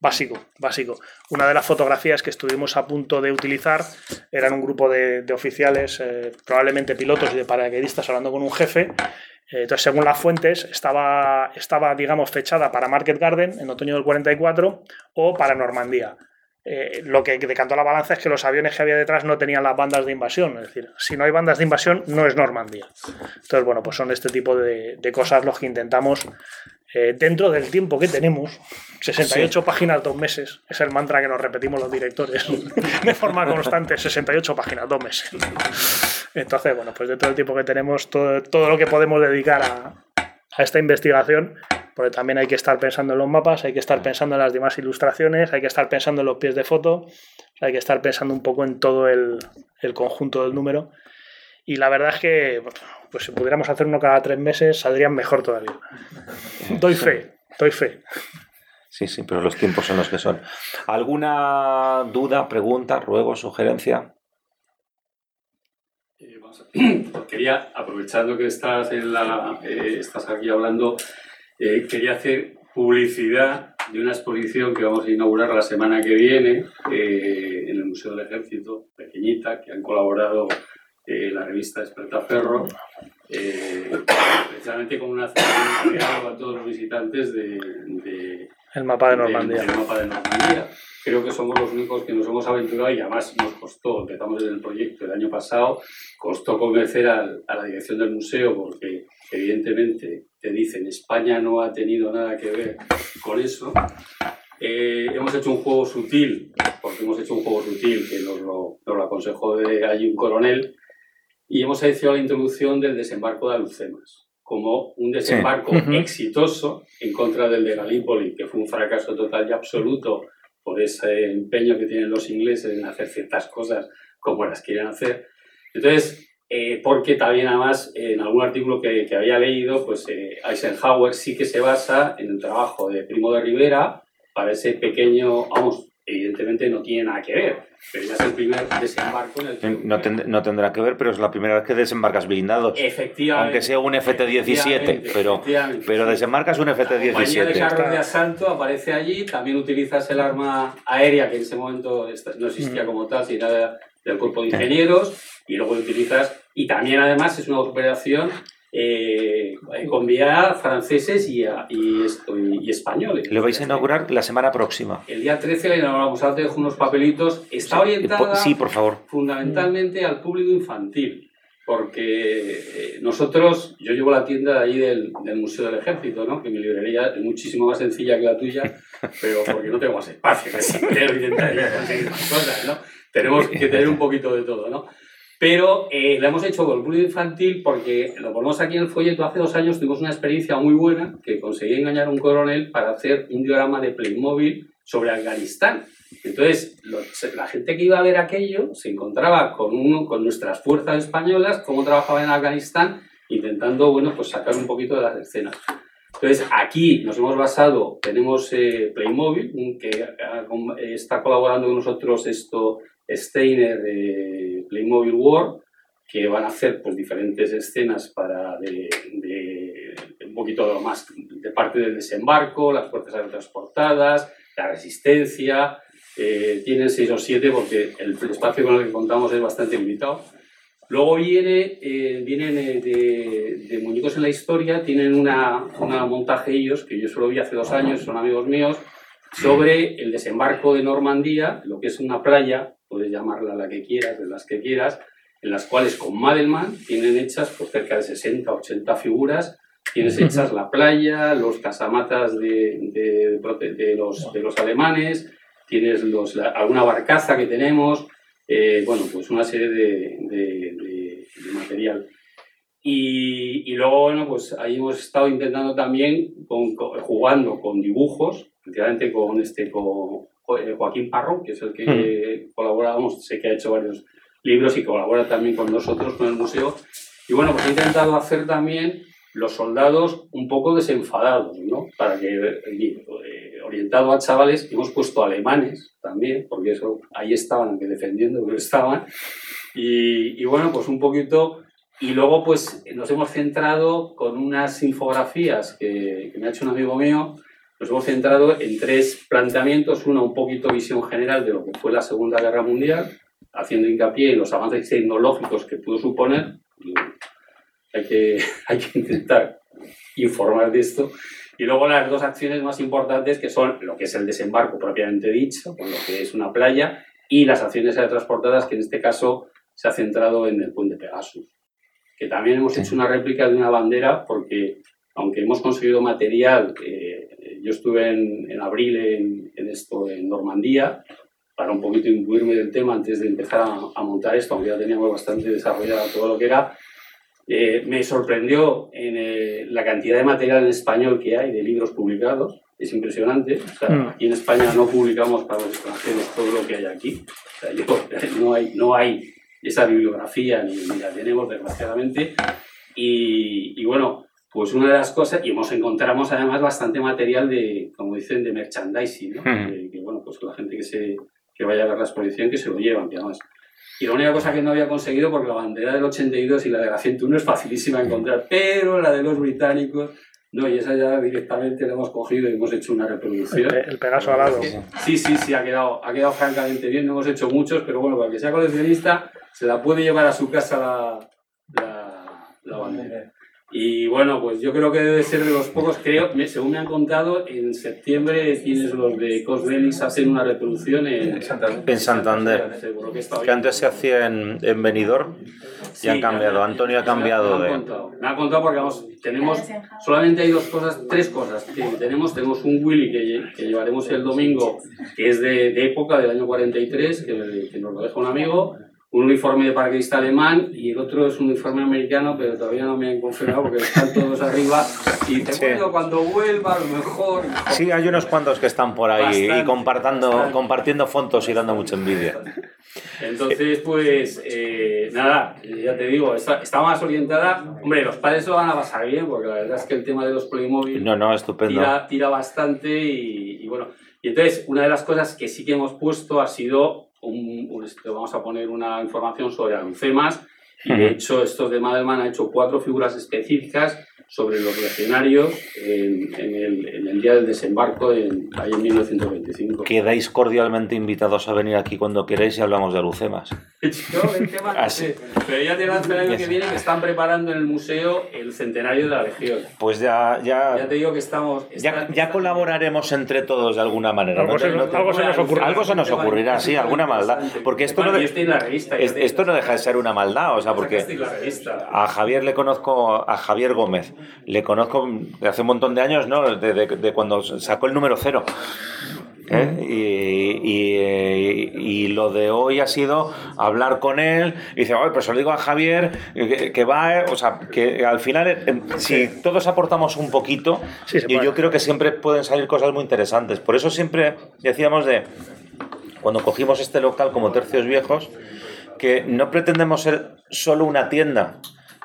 B: Básico, básico. Una de las fotografías que estuvimos a punto de utilizar eran un grupo de, oficiales, probablemente pilotos y de paracaidistas, hablando con un jefe, eh, entonces, según las fuentes, estaba, estaba, digamos, fechada para Market Garden en otoño del 44 o para Normandía. Eh, lo que decantó la balanza es que los aviones que había detrás no tenían las bandas de invasión. Es decir, si no hay bandas de invasión, no es Normandía. Entonces, bueno, pues son este tipo de, de cosas los que intentamos eh, dentro del tiempo que tenemos, 68 páginas, dos meses, es el mantra que nos repetimos los directores de forma constante, 68 páginas, dos meses. Entonces, bueno, pues dentro del tiempo que tenemos, todo, todo lo que podemos dedicar a, a, esta investigación, porque también hay que estar pensando en los mapas, hay que estar pensando en las demás ilustraciones, hay que estar pensando en los pies de foto, hay que estar pensando un poco en todo el, el conjunto del número. Y la verdad es que pues si pudiéramos hacer uno cada tres meses, saldrían mejor todavía. Doy fe, doy fe.
A: Sí, sí, pero los tiempos son los que son. ¿Alguna duda, pregunta, ruego, sugerencia?
F: Eh, quería, aprovechando que estás, en la, eh, estás aquí hablando, eh, quería hacer publicidad de una exposición que vamos a inaugurar la semana que viene en el Museo del Ejército, pequeñita, que han colaborado eh, la revista Ferro, eh, precisamente con una a todos los visitantes de,
B: el mapa de Normandía.
F: mapa de Normandía. Creo que somos los únicos que nos hemos aventurado y además nos costó, empezamos en el proyecto el año pasado, costó convencer a, la dirección del museo porque evidentemente te dicen España no ha tenido nada que ver con eso. Eh, hemos hecho un juego sutil, porque hemos hecho un juego sutil que nos lo, nos lo aconsejó de allí un coronel, y hemos hecho la introducción del desembarco de Alucemas como un desembarco exitoso en contra del de Galípoli, que fue un fracaso total y absoluto por ese empeño que tienen los ingleses en hacer ciertas cosas como las quieren hacer. Entonces, eh, porque también además en algún artículo que, que había leído, pues eh, Eisenhower sí que se basa en el trabajo de Primo de Rivera para ese pequeño, vamos, evidentemente no tiene nada que ver, pero ya es el primer desembarco en el que...
A: No, no, tendrá que ver, pero es la primera vez que desembarcas blindados.
F: Efectivamente.
A: Aunque sea un FT-17, pero, pero desembarcas un FT-17. La compañía
F: de carros de asalto aparece allí, también utilizas el arma aérea que en ese momento no existía mm. como tal, sino del cuerpo de ingenieros, y luego utilizas, y también además es una operación eh, con vía franceses y, y, españoles.
A: Lo vais a inaugurar la semana próxima.
F: El día 13 la inauguramos, ahora te dejo unos papelitos. Está orientada
A: sí, por favor.
F: fundamentalmente al público infantil, porque eh, nosotros, yo llevo la tienda de allí del, del, Museo del Ejército, ¿no? que mi librería es muchísimo más sencilla que la tuya, pero porque no tengo más espacio, que si intentaría conseguir más cosas, ¿no? Tenemos que tener un poquito de todo, ¿no? Pero eh, lo hemos hecho con el público infantil porque lo ponemos aquí en el folleto. Hace dos años tuvimos una experiencia muy buena que conseguí engañar a un coronel para hacer un diagrama de Playmobil sobre Afganistán. Entonces, la gente que iba a ver aquello se encontraba con, uno, con nuestras fuerzas españolas, cómo trabajaban en Afganistán, intentando, bueno, pues sacar un poquito de las escenas. Entonces, aquí nos hemos basado, tenemos eh, Playmobil, que está colaborando con nosotros esto, Steiner de Playmobil World, que van a hacer pues, diferentes escenas para de, de- un poquito más de parte del desembarco, las puertas transportadas, la resistencia. eh, tienen seis o siete porque el espacio con el que contamos es bastante limitado. Luego viene, eh, vienen eh, de, de Muñecos en la Historia, tienen una, una montaje ellos, que yo solo vi hace dos años, son amigos míos, sobre el desembarco de Normandía, lo que es una playa, puedes llamarla la que quieras, de las que quieras, en las cuales con Madelman tienen hechas por cerca de 60, 80 figuras, tienes hechas la playa, los casamatas de, de, los, de los alemanes, tienes los, la- alguna barcaza que tenemos, eh, bueno, pues una serie de, material. Y, y luego, bueno, pues ahí hemos estado intentando también, con- con- jugando con dibujos, efectivamente con, este, con Joaquín Parro, que es el que colaboramos, sé que ha hecho varios libros y colabora también con nosotros, con el museo. Y bueno, pues he intentado hacer también los soldados un poco desenfadados, ¿no? Para que, eh, orientado a chavales, hemos puesto alemanes también, porque eso ahí estaban, aunque defendiendo, pero estaban. Y, y bueno, pues un poquito. Y luego, pues nos hemos centrado con unas infografías que, que me ha hecho un amigo mío. Nos hemos centrado en tres planteamientos. Uno, un poquito visión general de lo que fue la Segunda Guerra Mundial, haciendo hincapié en los avances tecnológicos que pudo suponer. Hay que, hay que intentar informar de esto. Y luego las dos acciones más importantes, que son lo que es el desembarco propiamente dicho, con lo que es una playa, y las acciones aerotransportadas, que en este caso se ha centrado en el puente Pegasus. Que también hemos hecho una réplica de una bandera, porque aunque hemos conseguido material, eh, yo estuve en, en abril en, en esto en Normandía, para un poquito imbuirme del tema antes de empezar a, a montar esto, aunque ya teníamos bastante desarrollado todo lo que era, eh, me sorprendió en, eh, la cantidad de material en español que hay, de libros publicados. Es impresionante. O sea,
B: Mm.
F: Aquí en España no publicamos para los extranjeros todo lo que hay aquí. O sea, yo- no, hay, no hay esa bibliografía ni, ni la tenemos, desgraciadamente. Y, y bueno, pues una de las cosas, y hemos encontramos además bastante material de, como dicen, de merchandising, ¿no? Que, que, bueno, pues la gente que, se, que vaya a ver la exposición que se lo llevan, que además y la única cosa que no había conseguido, porque la bandera del 82 y la de la 101 es facilísima de encontrar, pero la de los británicos, no, y esa ya directamente la hemos cogido y hemos hecho una reproducción.
B: El, el Pegaso al lado.
F: Sí, sí, sí, ha quedado, ha quedado francamente bien, no hemos hecho muchos, pero bueno, para que sea coleccionista, se la puede llevar a su casa la, la, la bandera. Y bueno, pues yo creo que debe ser de los pocos, creo, según me han contado, en septiembre tienes los de Cosmelis hacen una reproducción en,
A: En Santander.
F: Que está
A: Que antes se hacía en, en Benidorm y
F: Sí,
A: han cambiado. Antonio ha cambiado
F: me
A: de.
F: contado. Me ha contado porque vamos, tenemos solamente hay dos cosas, tres cosas que tenemos. Tenemos un Willy que, que llevaremos el domingo, que es de, de época del año 43, que, que nos lo deja un amigo. Un uniforme de paracaidista alemán y el otro es un uniforme americano, pero todavía no me han confirmado porque están todos arriba. Y te
A: Sí.
F: bueno, cuando vuelva, a lo mejor.
A: Sí, hay unos cuantos que están por ahí y
F: Bastante,
A: compartiendo,
F: bastante.
A: compartiendo fotos y dando mucha envidia.
F: Entonces, pues, eh, nada, ya te digo, está, está más orientada. Hombre, los padres lo van a pasar bien, porque la verdad es que el tema de los Playmobil
A: No, no, estupendo.
F: tira, tira bastante y, y bueno. Y entonces, una de las cosas que sí que hemos puesto ha sido, un, un- este, vamos a poner una información sobre alucemas. Y de hecho, estos de Madelman ha hecho cuatro figuras específicas sobre los legionarios en, en el, en el día del desembarco en, ahí en 1925.
A: Quedáis cordialmente invitados a venir aquí cuando queráis y hablamos de lucemas.
F: Yo el tema
A: Así.
F: sé, pero ya te el año que viene que están preparando en el museo el centenario de la Legión.
A: Pues ya,
F: Ya
A: ya,
F: te digo que estamos...
A: ya,
F: están-
A: ya
F: están-
A: colaboraremos entre todos de alguna manera.
B: Algo
A: ¿no?
B: se
A: No
B: algo se nos ocurrirá.
A: Algo se nos ocurrirá, sí, alguna maldad. Porque esto no, de-
F: ya
A: esto no deja de ser una maldad, o sea, porque
F: revista.
A: a Javier le conozco, a Javier Gómez, le conozco hace un montón de años, ¿no? De, de- de cuando sacó el número cero. ¿eh? Y, y, eh, y lo de hoy ha sido hablar con él y dice, oye, pues se lo digo a Javier que, que va, eh", o sea, que al final, eh, si todos aportamos un poquito,
B: Sí,
A: yo creo que siempre pueden salir cosas muy interesantes. Por eso siempre decíamos de, cuando cogimos este local como Tercios Viejos, que no pretendemos ser solo una tienda,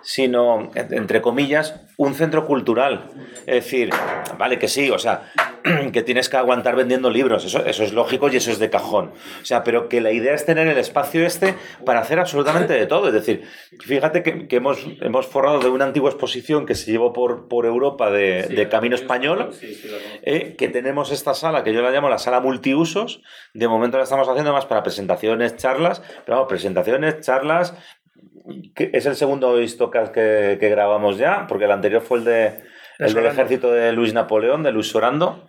A: sino, entre comillas, un centro cultural. Es decir, vale que sí, o sea, que tienes que aguantar vendiendo libros, eso, eso es lógico y eso es de cajón. O sea, pero que la idea es tener el espacio este para hacer absolutamente de todo. Es decir, fíjate que, que hemos, hemos forrado de una antigua exposición que se llevó por, por Europa de,
F: Sí,
A: de Camino Español,
F: sí, sí,
A: eh, que tenemos esta sala que yo la llamo la sala multiusos. De momento la estamos haciendo más para presentaciones, charlas, pero vamos, presentaciones, charlas. Es el segundo Histocast que, que grabamos ya, porque el anterior fue el, de, el del ejército de Luis Napoleón, de Luis Sorando.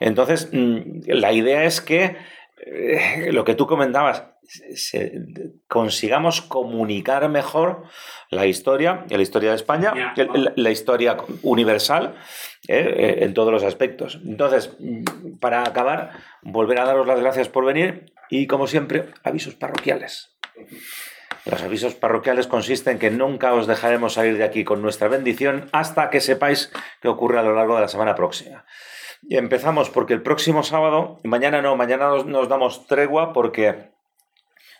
A: Entonces, mm, la idea es que eh, lo que tú comentabas, se- consigamos comunicar mejor la historia, la historia de España, la historia universal eh, eh, en todos los aspectos. Entonces, mm, para acabar, volver a daros las gracias por venir y, como siempre, avisos parroquiales. Los avisos parroquiales consisten en que nunca os dejaremos salir de aquí con nuestra bendición hasta que sepáis qué ocurre a lo largo de la semana próxima. Y empezamos porque el próximo sábado, mañana no, mañana nos, damos tregua porque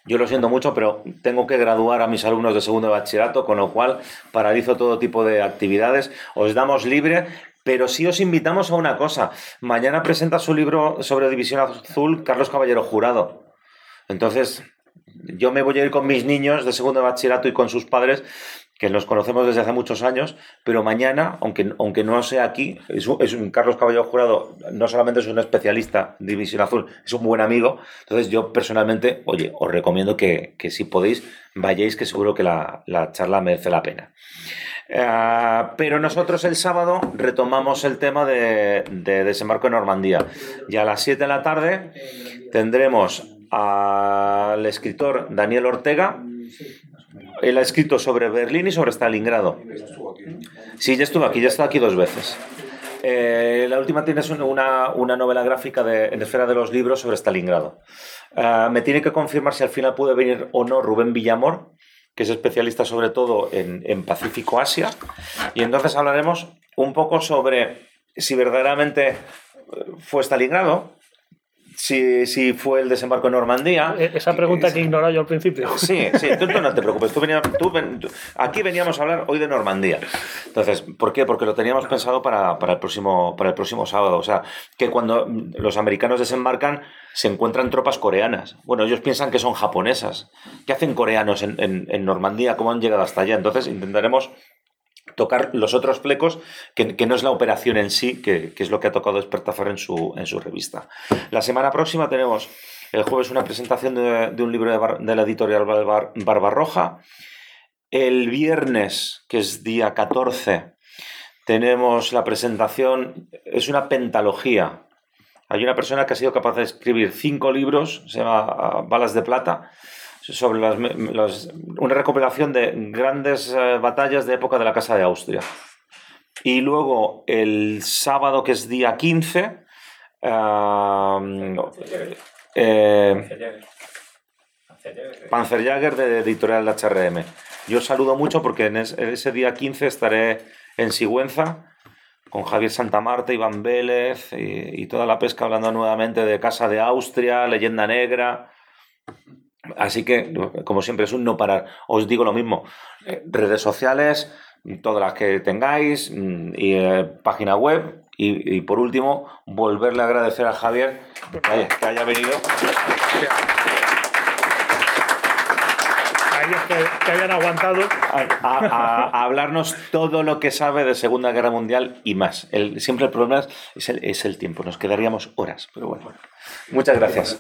A: yo lo siento mucho, pero tengo que graduar a mis alumnos de segundo bachillerato, con lo cual paralizo todo tipo de actividades. Os damos libre, pero sí os invitamos a una cosa. Mañana presenta su libro sobre División Azul Carlos Caballero Jurado. Entonces, yo me voy a ir con mis niños de segundo bachillerato y con sus padres, que los conocemos desde hace muchos años, pero mañana, aunque, aunque no sea aquí, es un, es un Carlos Caballero Jurado, no solamente es un especialista de División Azul, es un buen amigo. Entonces, yo personalmente, oye, os recomiendo que, que si podéis, vayáis, que seguro que la, la charla merece la pena. Eh, pero nosotros el sábado retomamos el tema de, de desembarco en Normandía. Y a las 7 de la tarde tendremos al escritor Daniel Ortega. Él ha escrito sobre Berlín y sobre Stalingrado. Sí, ya estuvo aquí, ya está aquí dos veces. Eh, la última tienes una- una, novela gráfica de, en esfera de los libros sobre Stalingrado. Eh, me tiene que confirmar si al final puede venir o no Rubén Villamor, que es especialista sobre todo en, en Pacífico Asia. Y entonces hablaremos un poco sobre si verdaderamente fue Stalingrado, si, si fue el desembarco en Normandía.
B: Eh, Esa pregunta que he ignorado yo al principio.
A: Sí, sí, tú, tú no te preocupes. Tú venías- tú ven- tú- aquí veníamos a hablar hoy de Normandía. Entonces, ¿por qué? Porque lo teníamos pensado para, para el próximo, para el próximo sábado. O sea, que cuando los americanos desembarcan se encuentran tropas coreanas. Bueno, ellos piensan que son japonesas. ¿Qué hacen coreanos en, en- en Normandía? ¿Cómo han llegado hasta allá? Entonces, intentaremos tocar los otros flecos, que, que no es la operación en sí, que, que es lo que ha tocado Despertafer en su, en su revista. La semana próxima tenemos el jueves una presentación de, de un libro de, Bar- la editorial Barbar- Barbarroja. El viernes, que es día 14, tenemos la presentación, es una pentalogía. Hay una persona que ha sido capaz de escribir cinco libros, se llama ah, Balas de Plata, sobre las, las- una recopilación de grandes eh, batallas de época de la Casa de Austria. Y luego el sábado, que es día 15, ah, eh, Panzerjäger de editorial HRM. Yo saludo mucho porque en, es- en ese día 15 estaré en Sigüenza con Javier Santamarta, Iván Vélez y, y toda la pesca hablando nuevamente de Casa de Austria, Leyenda Negra. Así que, como siempre, es un no parar. Os digo lo mismo. redes sociales, todas las que tengáis, mm, y eh, página web. Y, y por último, volverle a agradecer a Javier que haya, que haya venido.
B: Que, que hayan aguantado.
A: a- a hablarnos todo lo que sabe de Segunda Guerra Mundial y más. El- siempre el problema es el, es el tiempo, nos quedaríamos horas, pero bueno. Muchas gracias.